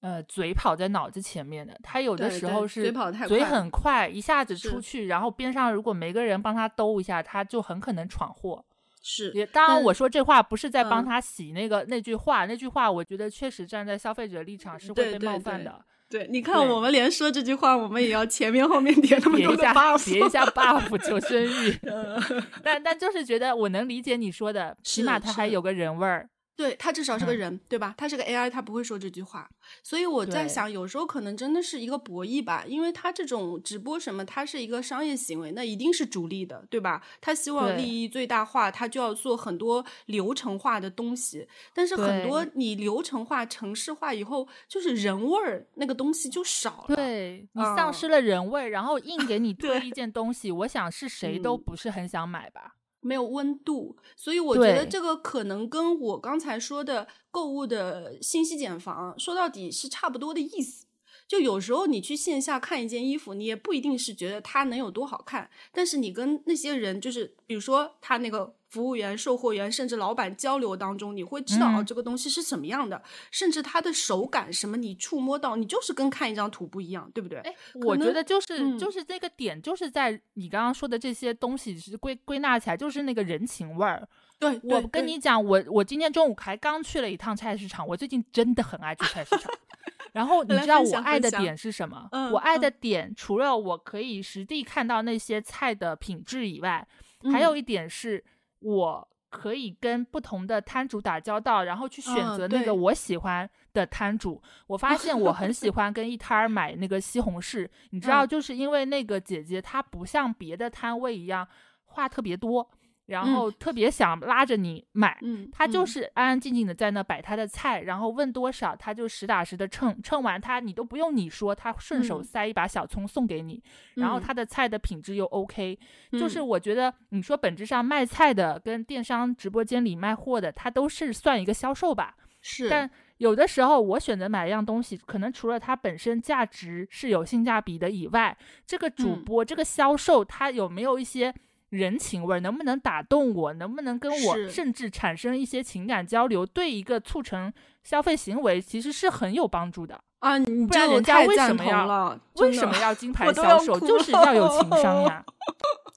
呃，嘴跑在脑子前面的。他有的时候是嘴跑太嘴很快，一下子出去，然后边上如果没个人帮他兜一下，他就很可能闯祸。是，也当然，我说这话不是在帮嗯他洗那个、那句话，那句话我觉得确实站在消费者立场是会被冒犯的。对，你看我们连说这句话，我们也要前面后面叠那么多 buff，叠一下 buff 求生欲，呃 但但就是觉得我能理解你说的，起码他还有个人味儿。对他至少是个嗯人，对吧？他是个 AI，他不会说这句话。所以我在想，有时候可能真的是一个博弈吧，因为他这种直播什么，他是一个商业行为，那一定是逐利的，对吧？他希望利益最大化，他就要做很多流程化的东西。但是很多你流程化、城市化以后，就是人味儿那个东西就少了。对你嗯丧失了人味，然后硬给你推对一件东西，我想是谁都嗯不是很想买吧。没有温度，所以我觉得这个可能跟我刚才说的购物的信息茧房说到底是差不多的意思。就有时候你去线下看一件衣服，你也不一定是觉得它能有多好看，但是你跟那些人，就是比如说他那个服务员、售货员，甚至老板交流当中，你会知道、哦嗯这个东西是什么样的，甚至它的手感什么，你触摸到，你就是跟看一张图不一样，对不对？哎，我觉得就是、嗯就是这个点，就是在你刚刚说的这些东西是归归纳起来，就是那个人情味儿。对，我跟你讲，我我今天中午还刚去了一趟菜市场，我最近真的很爱去菜市场。然后你知道我爱的点是什么？嗯我爱的嗯点除了我可以实地看到那些菜的品质以外，还嗯有一点是我可以跟不同的摊主打交道，然后去选嗯择那个我喜欢的摊主。我发现我很喜欢跟一摊儿买那个西红柿，你知道，嗯就是因为那个姐姐她不像别的摊位一样话特别多。然嗯后特别想拉着你买，嗯，他就嗯是安安静静的在那摆他的菜，然后问多少他就实打实的称，称完他你都不用你说，他顺手嗯。塞一把小葱送给你，然后嗯。他的菜的品质又 OK，、就是。嗯我觉得你说本质上卖菜的跟电商直播间里卖货的，他都是算一个销售吧，是，但。有的时候我选择买一样东西，可能除了它本身价值是有性价比的以外，这个主嗯。播、这个销售他有没有一些人情味儿，能不能打动我，能不能跟我甚至产生一些情感交流，对一个促成消费行为其实是很有帮助的。啊，你不然人家为什么要？为什么要金牌销售？就是要有情商呀。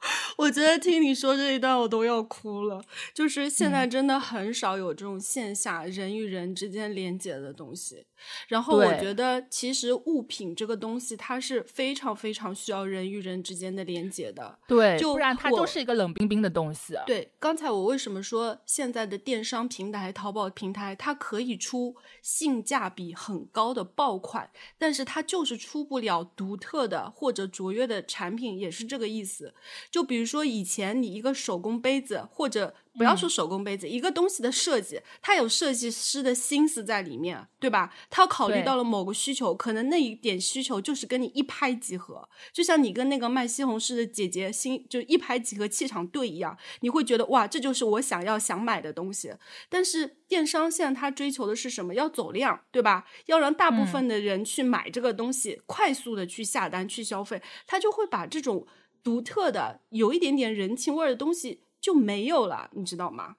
我觉得听你说这一段，我都要哭了。就是现在真的很少有这种线下人与人之间连接的东西。然后我觉得，其实物品这个东西，它是非常非常需要人与人之间的连接的。对，就不然它就是一个冷冰冰的东西。对，刚才我为什么说现在的电商平台、淘宝平台，它可以出性价比很高的爆款，但是它就是出不了独特的或者卓越的产品，也是这个意思。就比如说以前你一个手工杯子，或者不要说手工杯子，一个东西的设计，它有设计师的心思在里面，对吧？他考虑到了某个需求，可能那一点需求就是跟你一拍即合，就像你跟那个卖西红柿的姐姐心就一拍即合，气场对一样，你会觉得哇，这就是我想要想买的东西。但是电商现在它追求的是什么？要走量，对吧？要让大部分的人去买这个东西，快速的去下单去消费，他就会把这种独特的、有一点点人情味的东西就没有了，你知道吗？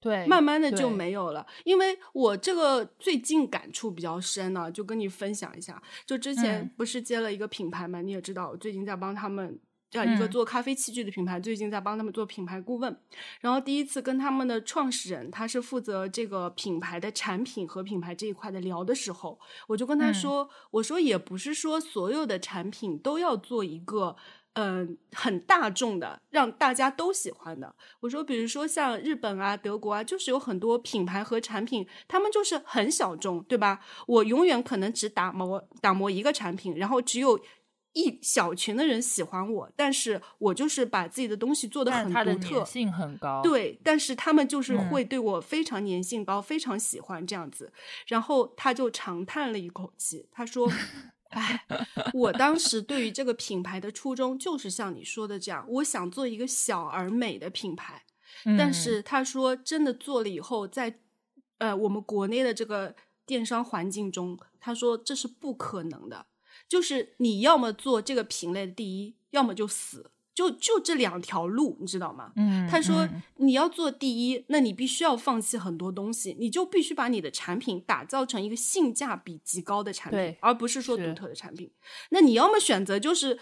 对，慢慢的就没有了。因为我这个最近感触比较深呢，就跟你分享一下。就之前不是接了一个品牌嘛，你也知道，我最近在帮他们，呃，一个做咖啡器具的品牌，最近在帮他们做品牌顾问。然后第一次跟他们的创始人，他是负责这个品牌的产品和品牌这一块的聊的时候，我就跟他说，我说也不是说所有的产品都要做一个。嗯，很大众的，让大家都喜欢的。我说，比如说像日本啊、德国啊，就是有很多品牌和产品，他们就是很小众，对吧？我永远可能只打磨打磨一个产品，然后只有一小群的人喜欢我，但是我就是把自己的东西做的很独特，粘性很高。对，但是他们就是会对我非常粘性高，非常喜欢这样子。然后他就长叹了一口气，他说。哎，我当时对于这个品牌的初衷就是像你说的这样，我想做一个小而美的品牌。但是他说，真的做了以后，在呃我们国内的这个电商环境中，他说这是不可能的。就是你要么做这个品类的第一，要么就死。就就这两条路，你知道吗？嗯，他说你要做第一，那你必须要放弃很多东西，你就必须把你的产品打造成一个性价比极高的产品，而不是说独特的产品。那你要么选择就是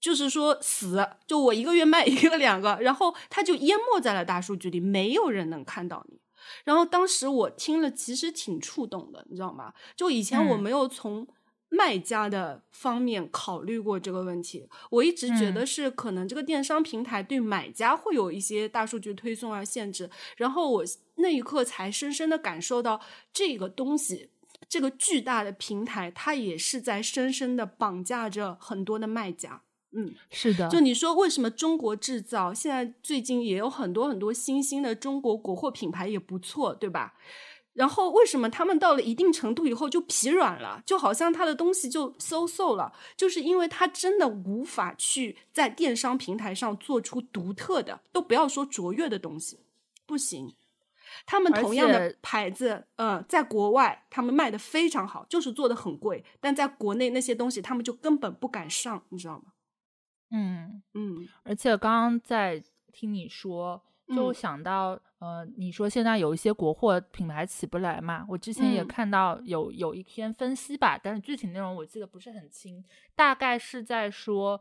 就是说死，就我一个月卖一个两个，然后他就淹没在了大数据里，没有人能看到你。然后当时我听了，其实挺触动的，你知道吗？就以前我没有从。卖家的方面考虑过这个问题，我一直觉得是可能这个电商平台对买家会有一些大数据推送啊限制，然后我那一刻才深深的感受到这个东西，这个巨大的平台它也是在深深的绑架着很多的卖家。嗯，是的。就你说为什么中国制造现在最近也有很多很多新兴的中国国货品牌也不错，对吧？然后为什么他们到了一定程度以后就疲软了？就好像他的东西就 so so 了，就是因为他真的无法去在电商平台上做出独特的，都不要说卓越的东西，不行。他们同样的牌子，嗯，在国外他们卖的非常好，就是做的很贵，但在国内那些东西他们就根本不敢上，你知道吗？嗯嗯。而且刚刚在听你说。就想到，呃，你说现在有一些国货品牌起不来嘛？我之前也看到有有一篇分析吧，但是具体内容我记得不是很清，大概是在说，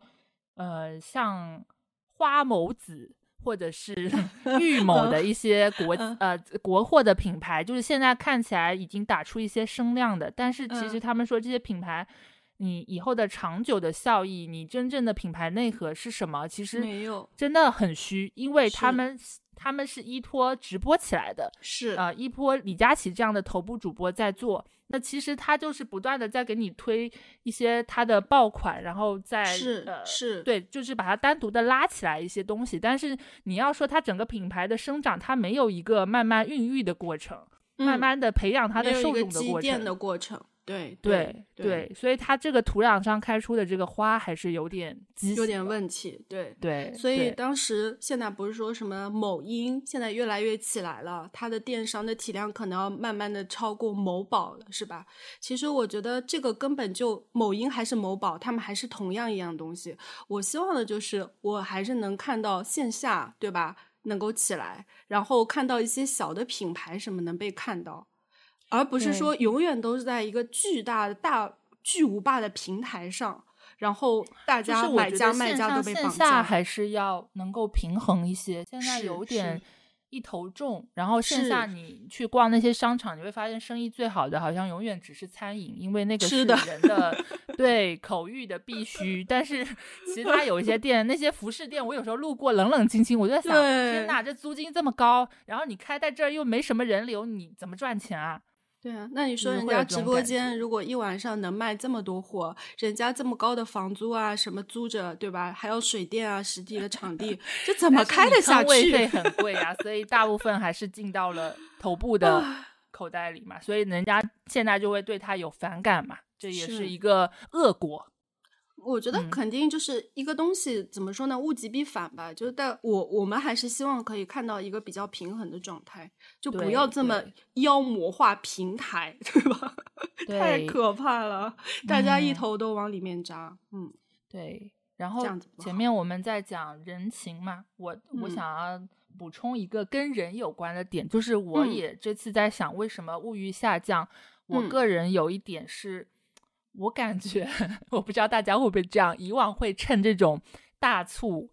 呃，像花某子或者是 玉某的一些国呃国货的品牌，就是现在看起来已经打出一些声量的，但是其实他们说这些品牌。你以后的长久的效益，你真正的品牌内核是什么？其实没有，真的很虚，因为他们他们是依托直播起来的，是啊，依托李佳琦这样的头部主播在做。那其实他就是不断的在给你推一些他的爆款，然后再是呃是对，就是把它单独的拉起来一些东西。但是你要说它整个品牌的生长，它没有一个慢慢孕育的过程，慢慢的培养它的受众的过程。对对对，所以它这个土壤上开出的这个花还是有点有点问题。对对，所以当时现在不是说什么某音现在越来越起来了，它的电商的体量可能要慢慢的超过某宝了，是吧？其实我觉得这个根本就某音还是某宝，他们还是同样一样东西。我希望的就是我还是能看到线下，对吧？能够起来，然后看到一些小的品牌什么能被看到。而不是说永远都是在一个巨大的大巨无霸的平台上，然后大家买家卖家都被绑架，还是要能够平衡一些。现在有点一头重，然后线下你去逛那些商场，你会发现生意最好的好像永远只是餐饮，因为那个是人的 对口欲的必须。但是 其他有一些店，那些服饰店，我有时候路过冷冷清清，我就在想，天哪，这租金这么高，然后你开在这儿又没什么人流，你怎么赚钱啊？对啊，那你说人家直播间如果一晚上能卖这么多货，人家这么高的房租啊，什么租着对吧？还有水电啊，实地的场地，这怎么开得下去？位 费很贵啊，所以大部分还是进到了头部的口袋里嘛，所以人家现在就会对他有反感嘛，这也是一个恶果。我觉得肯定就是一个东西，怎么说呢？物极必反吧。就是但我我们还是希望可以看到一个比较平衡的状态，就不要这么妖魔化平台，对吧？太可怕了，大家一头都往里面扎。嗯，对。然后前面我们在讲人情嘛，我我想要补充一个跟人有关的点，就是我也这次在想，为什么物欲下降？我个人有一点是。我感觉，我不知道大家会不会这样。以往会趁这种大促、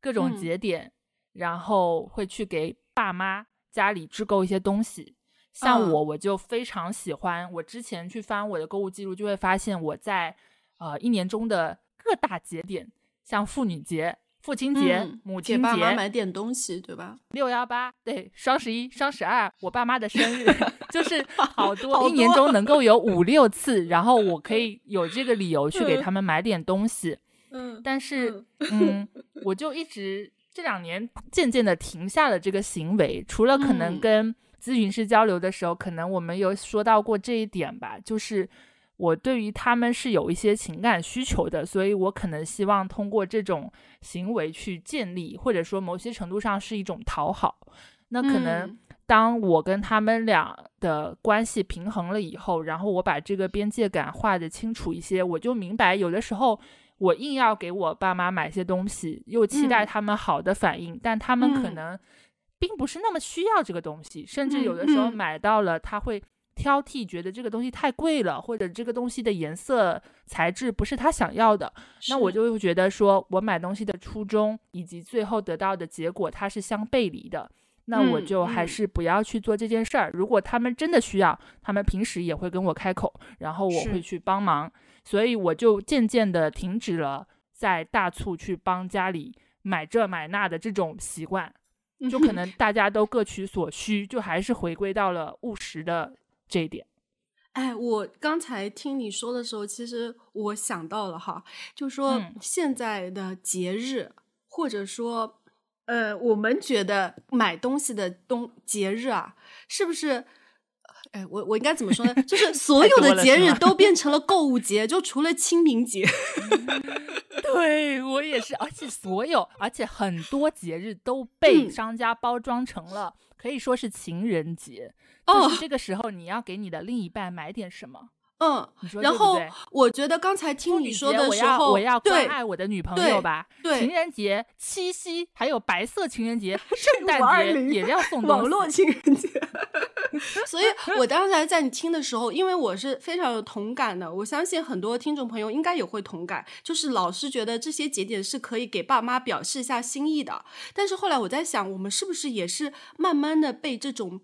各种节点，然后会去给爸妈家里置购一些东西。像我，我就非常喜欢。我之前去翻我的购物记录，就会发现我在呃一年中的各大节点，像妇女节。父亲节、母亲节，给爸妈买点东西，对吧？六幺八，对，双十一、双十二，我爸妈的生日，就是 好多，一年中能够有五六次，然后我可以有这个理由去给他们买点东西。嗯，但是，嗯，我就一直这两年渐渐的停下了这个行为，除了可能跟咨询师交流的时候，可能我们有说到过这一点吧，就是。我对于他们是有一些情感需求的，所以我可能希望通过这种行为去建立，或者说某些程度上是一种讨好。那可能当我跟他们俩的关系平衡了以后，然后我把这个边界感画得清楚一些，我就明白，有的时候我硬要给我爸妈买些东西，又期待他们好的反应，但他们可能并不是那么需要这个东西，甚至有的时候买到了他会。挑剔，觉得这个东西太贵了，或者这个东西的颜色材质不是他想要的，那我就会觉得说，我买东西的初衷以及最后得到的结果，它是相背离的。那我就还是不要去做这件事儿。如果他们真的需要，他们平时也会跟我开口，然后我会去帮忙。所以我就渐渐的停止了在大促去帮家里买这买那的这种习惯，就可能大家都各取所需，就还是回归到了务实的。这一点，哎，我刚才听你说的时候，其实我想到了哈，就说现在的节日，或者说，呃，我们觉得买东西的东节日啊，是不是？哎，我我应该怎么说呢？就是所有的节日都变成了购物节，就除了清明节。对我也是，而且所有，而且很多节日都被商家包装成了，可以说是情人节。就是这个时候，你要给你的另一半买点什么？嗯，然后我觉得刚才听你说的时候，我要关爱我的女朋友吧。对，情人节、七夕，还有白色情人节、圣诞节也要送。网络情人节。所以，我刚才在你听的时候，因为我是非常有同感的，我相信很多听众朋友应该也会同感，就是老是觉得这些节点是可以给爸妈表示一下心意的。但是后来我在想，我们是不是也是慢慢的被这种。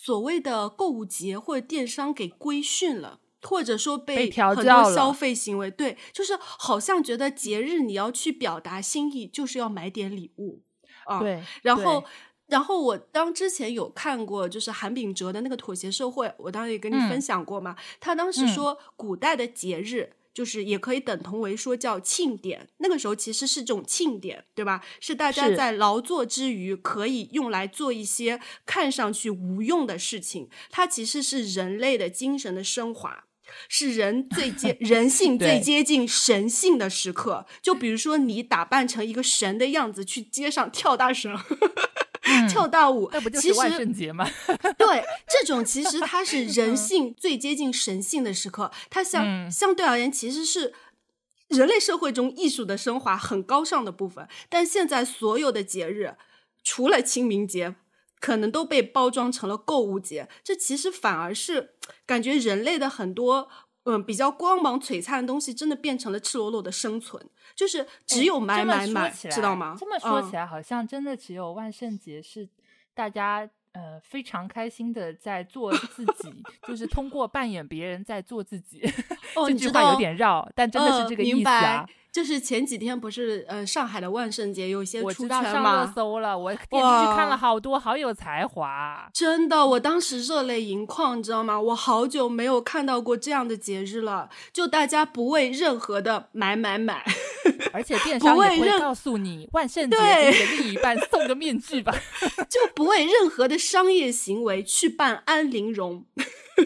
所谓的购物节或者电商给规训了，或者说被很多消费行为对，就是好像觉得节日你要去表达心意，就是要买点礼物啊。对，然后，然后我当之前有看过，就是韩炳哲的那个《妥协社会》，我当时也跟你分享过嘛。他当时说，古代的节日。就是也可以等同为说叫庆典，那个时候其实是这种庆典，对吧？是大家在劳作之余可以用来做一些看上去无用的事情，它其实是人类的精神的升华，是人最接 人性最接近神性的时刻。就比如说你打扮成一个神的样子去街上跳大绳。跳大舞，那不就是万圣节吗？对，这种其实它是人性最接近神性的时刻，它相相对而言其实是人类社会中艺术的升华很高尚的部分。但现在所有的节日，除了清明节，可能都被包装成了购物节，这其实反而是感觉人类的很多嗯，比较光芒璀璨的东西，真的变成了赤裸裸的生存，就是只有买买买，知道吗？这么说起来，好像真的只有万圣节是大家。呃，非常开心的在做自己，就是通过扮演别人在做自己。这句话有点绕，但真的是这个意思啊。就是前几天不是呃上海的万圣节有一些出圈上热搜了，我点进去看了好多，好有才华，真的，我当时热泪盈眶，你知道吗？我好久没有看到过这样的节日了，就大家不为任何的买买买，而且电商也会告诉你万圣节给你的另一半送个面具吧，就不为任何的商业行为去办安陵容。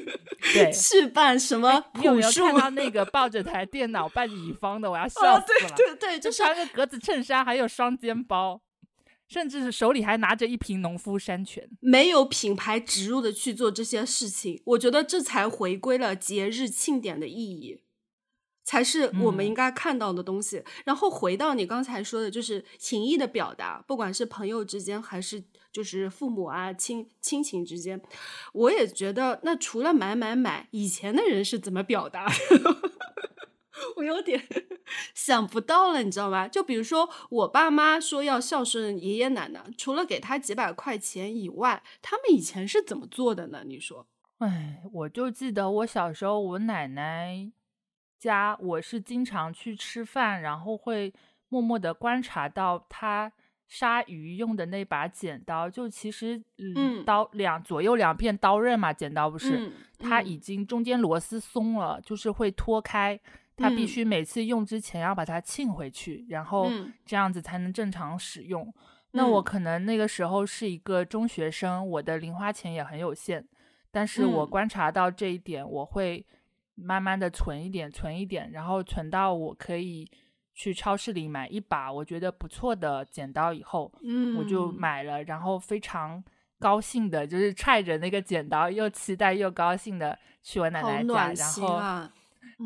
对，去办什么？你有没有看到那个抱着台电脑办乙方的？我要笑 死了！对对对，就穿个格子衬衫，还有双肩包，甚至是手里还拿着一瓶农夫山泉。没有品牌植入的去做这些事情，我觉得这才回归了节日庆典的意义。才是我们应该看到的东西。然后回到你刚才说的，就是情谊的表达，不管是朋友之间，还是就是父母啊亲亲情之间，我也觉得，那除了买买买，以前的人是怎么表达？我有点想不到了，你知道吗？就比如说我爸妈说要孝顺爷爷奶奶，除了给他几百块钱以外，他们以前是怎么做的呢？你说？哎，我就记得我小时候，我奶奶。家我是经常去吃饭，然后会默默的观察到他杀鱼用的那把剪刀，就其实嗯刀两左右两片刀刃嘛，剪刀不是，它已经中间螺丝松了，就是会脱开，它必须每次用之前要把它沁回去，然后这样子才能正常使用。那我可能那个时候是一个中学生，我的零花钱也很有限，但是我观察到这一点，我会。慢慢的存一点，存一点，然后存到我可以去超市里买一把我觉得不错的剪刀以后，嗯，我就买了，然后非常高兴的，就是揣着那个剪刀，又期待又高兴的去我奶奶家，然后，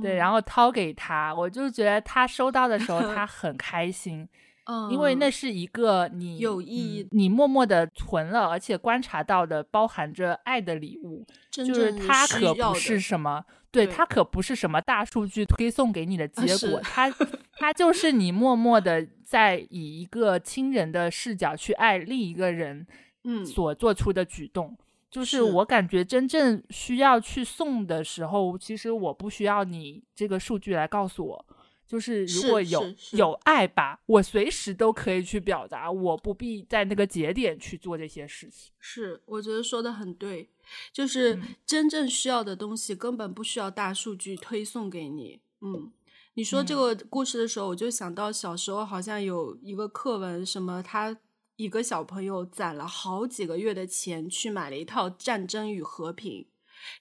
对，然后掏给她，我就觉得她收到的时候她 很开心。嗯，因为那。是一个你有意义，你默默的存了，而且观察到的包含着爱的礼物，就是它可不是什么，对，它可不是什么大数据推送给你的结果，它它就是你默默的在以一个亲人的视角去爱另一个人，嗯，所做出的举动，就是我感觉真正需要去送的时候，其实我不需要你这个数据来告诉我。就是如果有有爱吧，我随时都可以去表达，我不必在那个节点去做这些事情。是，我觉得说的很对，就是真正需要的东西根本不需要大数据推送给你。嗯，你说这个故事的时候，我就想到小时候好像有一个课文，什么他一个小朋友攒了好几个月的钱去买了一套《战争与和平》。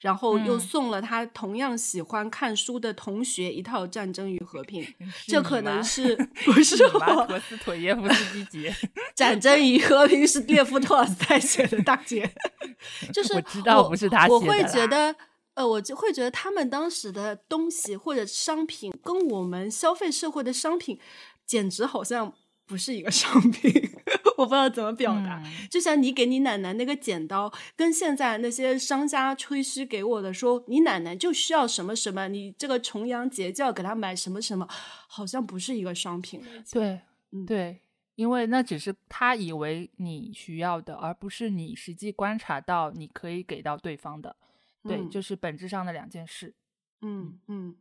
然后又送了他同样喜欢看书的同学一套 《战争与和平》，这可能是不是我？陀思妥耶夫斯基节，《战争与和平》是列夫托尔斯泰写的大姐，就是我知道不是他写的。我会觉得，呃，我就会觉得他们当时的东西或者商品，跟我们消费社会的商品，简直好像。不是一个商品，我不知道怎么表达。就像你给你奶奶那个剪刀，跟现在那些商家吹嘘给我的说，你奶奶就需要什么什么，你这个重阳节就要给她买什么什么，好像不是一个商品。对，嗯对，因为那只是他以为你需要的，而不是你实际观察到你可以给到对方的。对，就是本质上的两件事。嗯嗯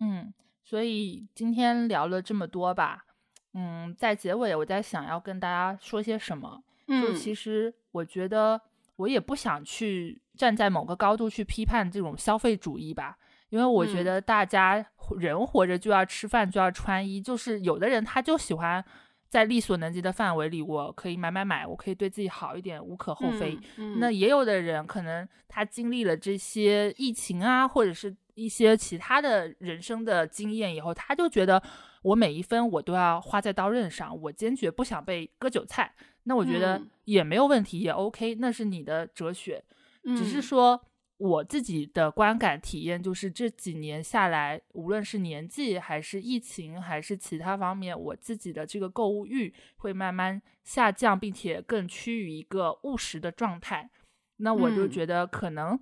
嗯，所以今天聊了这么多吧。嗯，在结尾，我在想要跟大家说些什么。就其实，我觉得我也不想去站在某个高度去批判这种消费主义吧，因为我觉得大家人活着就要吃饭，就要穿衣，就是有的人他就喜欢在力所能及的范围里，我可以买买买，我可以对自己好一点，无可厚非。那也有的人可能他经历了这些疫情啊，或者是一些其他的人生的经验以后，他就觉得。我每一分我都要花在刀刃上，我坚决不想被割韭菜。那我觉得也没有问题，也 OK，那是你的哲学。只是说我自己的观感体验，就是这几年下来，无论是年纪还是疫情还是其他方面，我自己的这个购物欲会慢慢下降，并且更趋于一个务实的状态。那我就觉得可能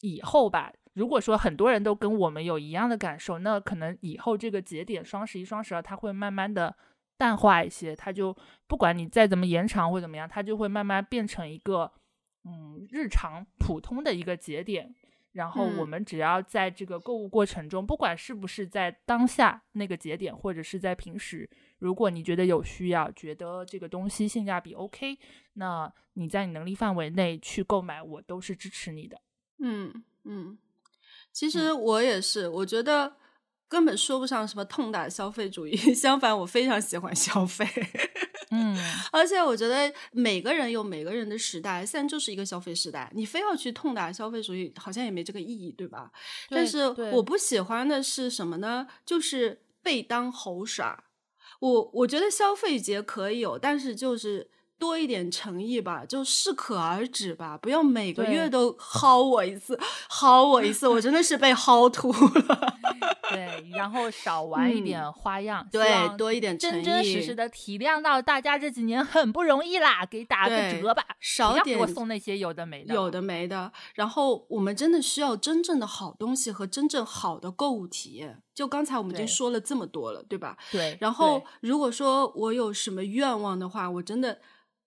以后吧。如果说很多人都跟我们有一样的感受，那可能以后这个节点双十一、双十二，它会慢慢的淡化一些，它就不管你再怎么延长或怎么样，它就会慢慢变成一个嗯日常普通的一个节点。然后我们只要在这个购物过程中，不管是不是在当下那个节点，或者是在平时，如果你觉得有需要，觉得这个东西性价比 OK，那你在你能力范围内去购买，我都是支持你的。嗯嗯，其实我也是，我觉得。根本说不上什么痛打消费主义，相反，我非常喜欢消费。嗯，而且我觉得每个人有每个人的时代，现在就是一个消费时代，你非要去痛打消费主义，好像也没这个意义，对吧？但是我不喜欢的是什么呢？就是被当猴耍。我我觉得消费节可以有，但是就是。多一点诚意吧，就适可而止吧，不要每个月都薅我一次，薅我一次，我真的是被薅秃了。对，然后少玩一点花样，对，多一点真真实实的体谅到大家这几年很不容易啦，给打个折吧，少点给我送那些有的没的，有的没的。然后我们真的需要真正的好东西和真正好的购物体验。就刚才我们已经说了这么多了，对吧？对。然后如果说我有什么愿望的话，我真的。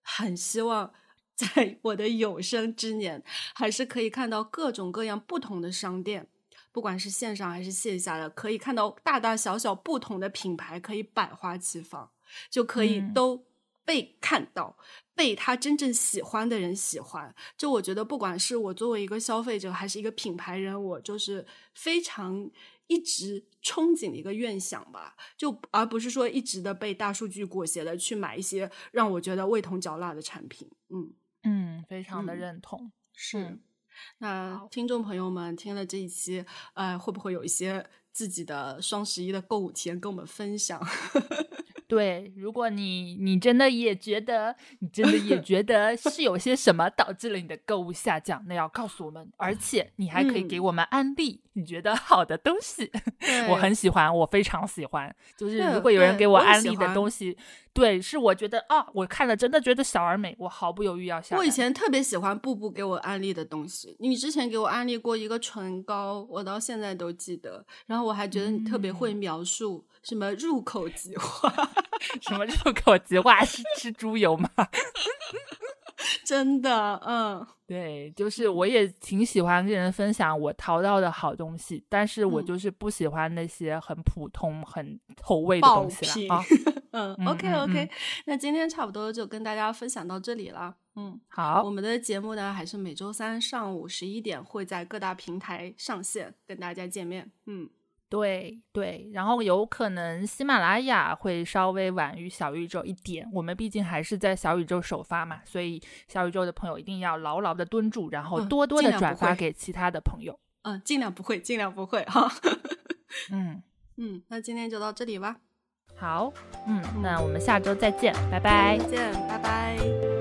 很希望 在我的有生之年，还是可以看到各种各样不同的商店，不管是线上还是线下的，可以看到大大小小不同的品牌可以百花齐放，就可以都被看到，被他真正喜欢的人喜欢。就我觉得，不管是我作为一个消费者，还是一个品牌人，我就是非常。一直憧憬的一个愿想吧，就而不是说一直的被大数据裹挟的去买一些让我觉得味同嚼蜡的产品。嗯嗯，非常的认同。是，那听众朋友们听了这一期，呃，会不会有一些自己的双十一的购物体验跟我们分享？对，如果你你真的也觉得，你真的也 觉得是有些什么导致了你的购物下降，那要告诉我们，而且你还可以给我们安利你觉得好的东西。我很喜欢，我非常喜欢，就是如果有人给我安利的东西。对，是我觉得啊，我看了真的觉得小而美，我毫不犹豫要下。我以前特别喜欢步步给我安利的东西，你之前给我安利过一个唇膏，我到现在都记得。然后我还觉得你特别会描述 什么入口即化，什么入口即化是吃猪油吗？真的，嗯，对，就是我也挺喜欢跟人分享我淘到的好东西，但是我就是不喜欢那些很普通、很投喂的东西了啊。嗯，OK OK，那今天差不多就跟大家分享到这里了。嗯，好，我们的节目呢还是每周三上午十一点会在各大平台上线，跟大家见面。嗯。对对，然后有可能喜马拉雅会稍微晚于小宇宙一点，我们毕竟还是在小宇宙首发嘛，所以小宇宙的朋友一定要牢牢的蹲住，然后多多的转发给其他的朋友。嗯，尽量不会，尽量不会哈。嗯嗯，那今天就到这里吧。好，嗯，那我们下周再见，拜拜。再见，拜拜。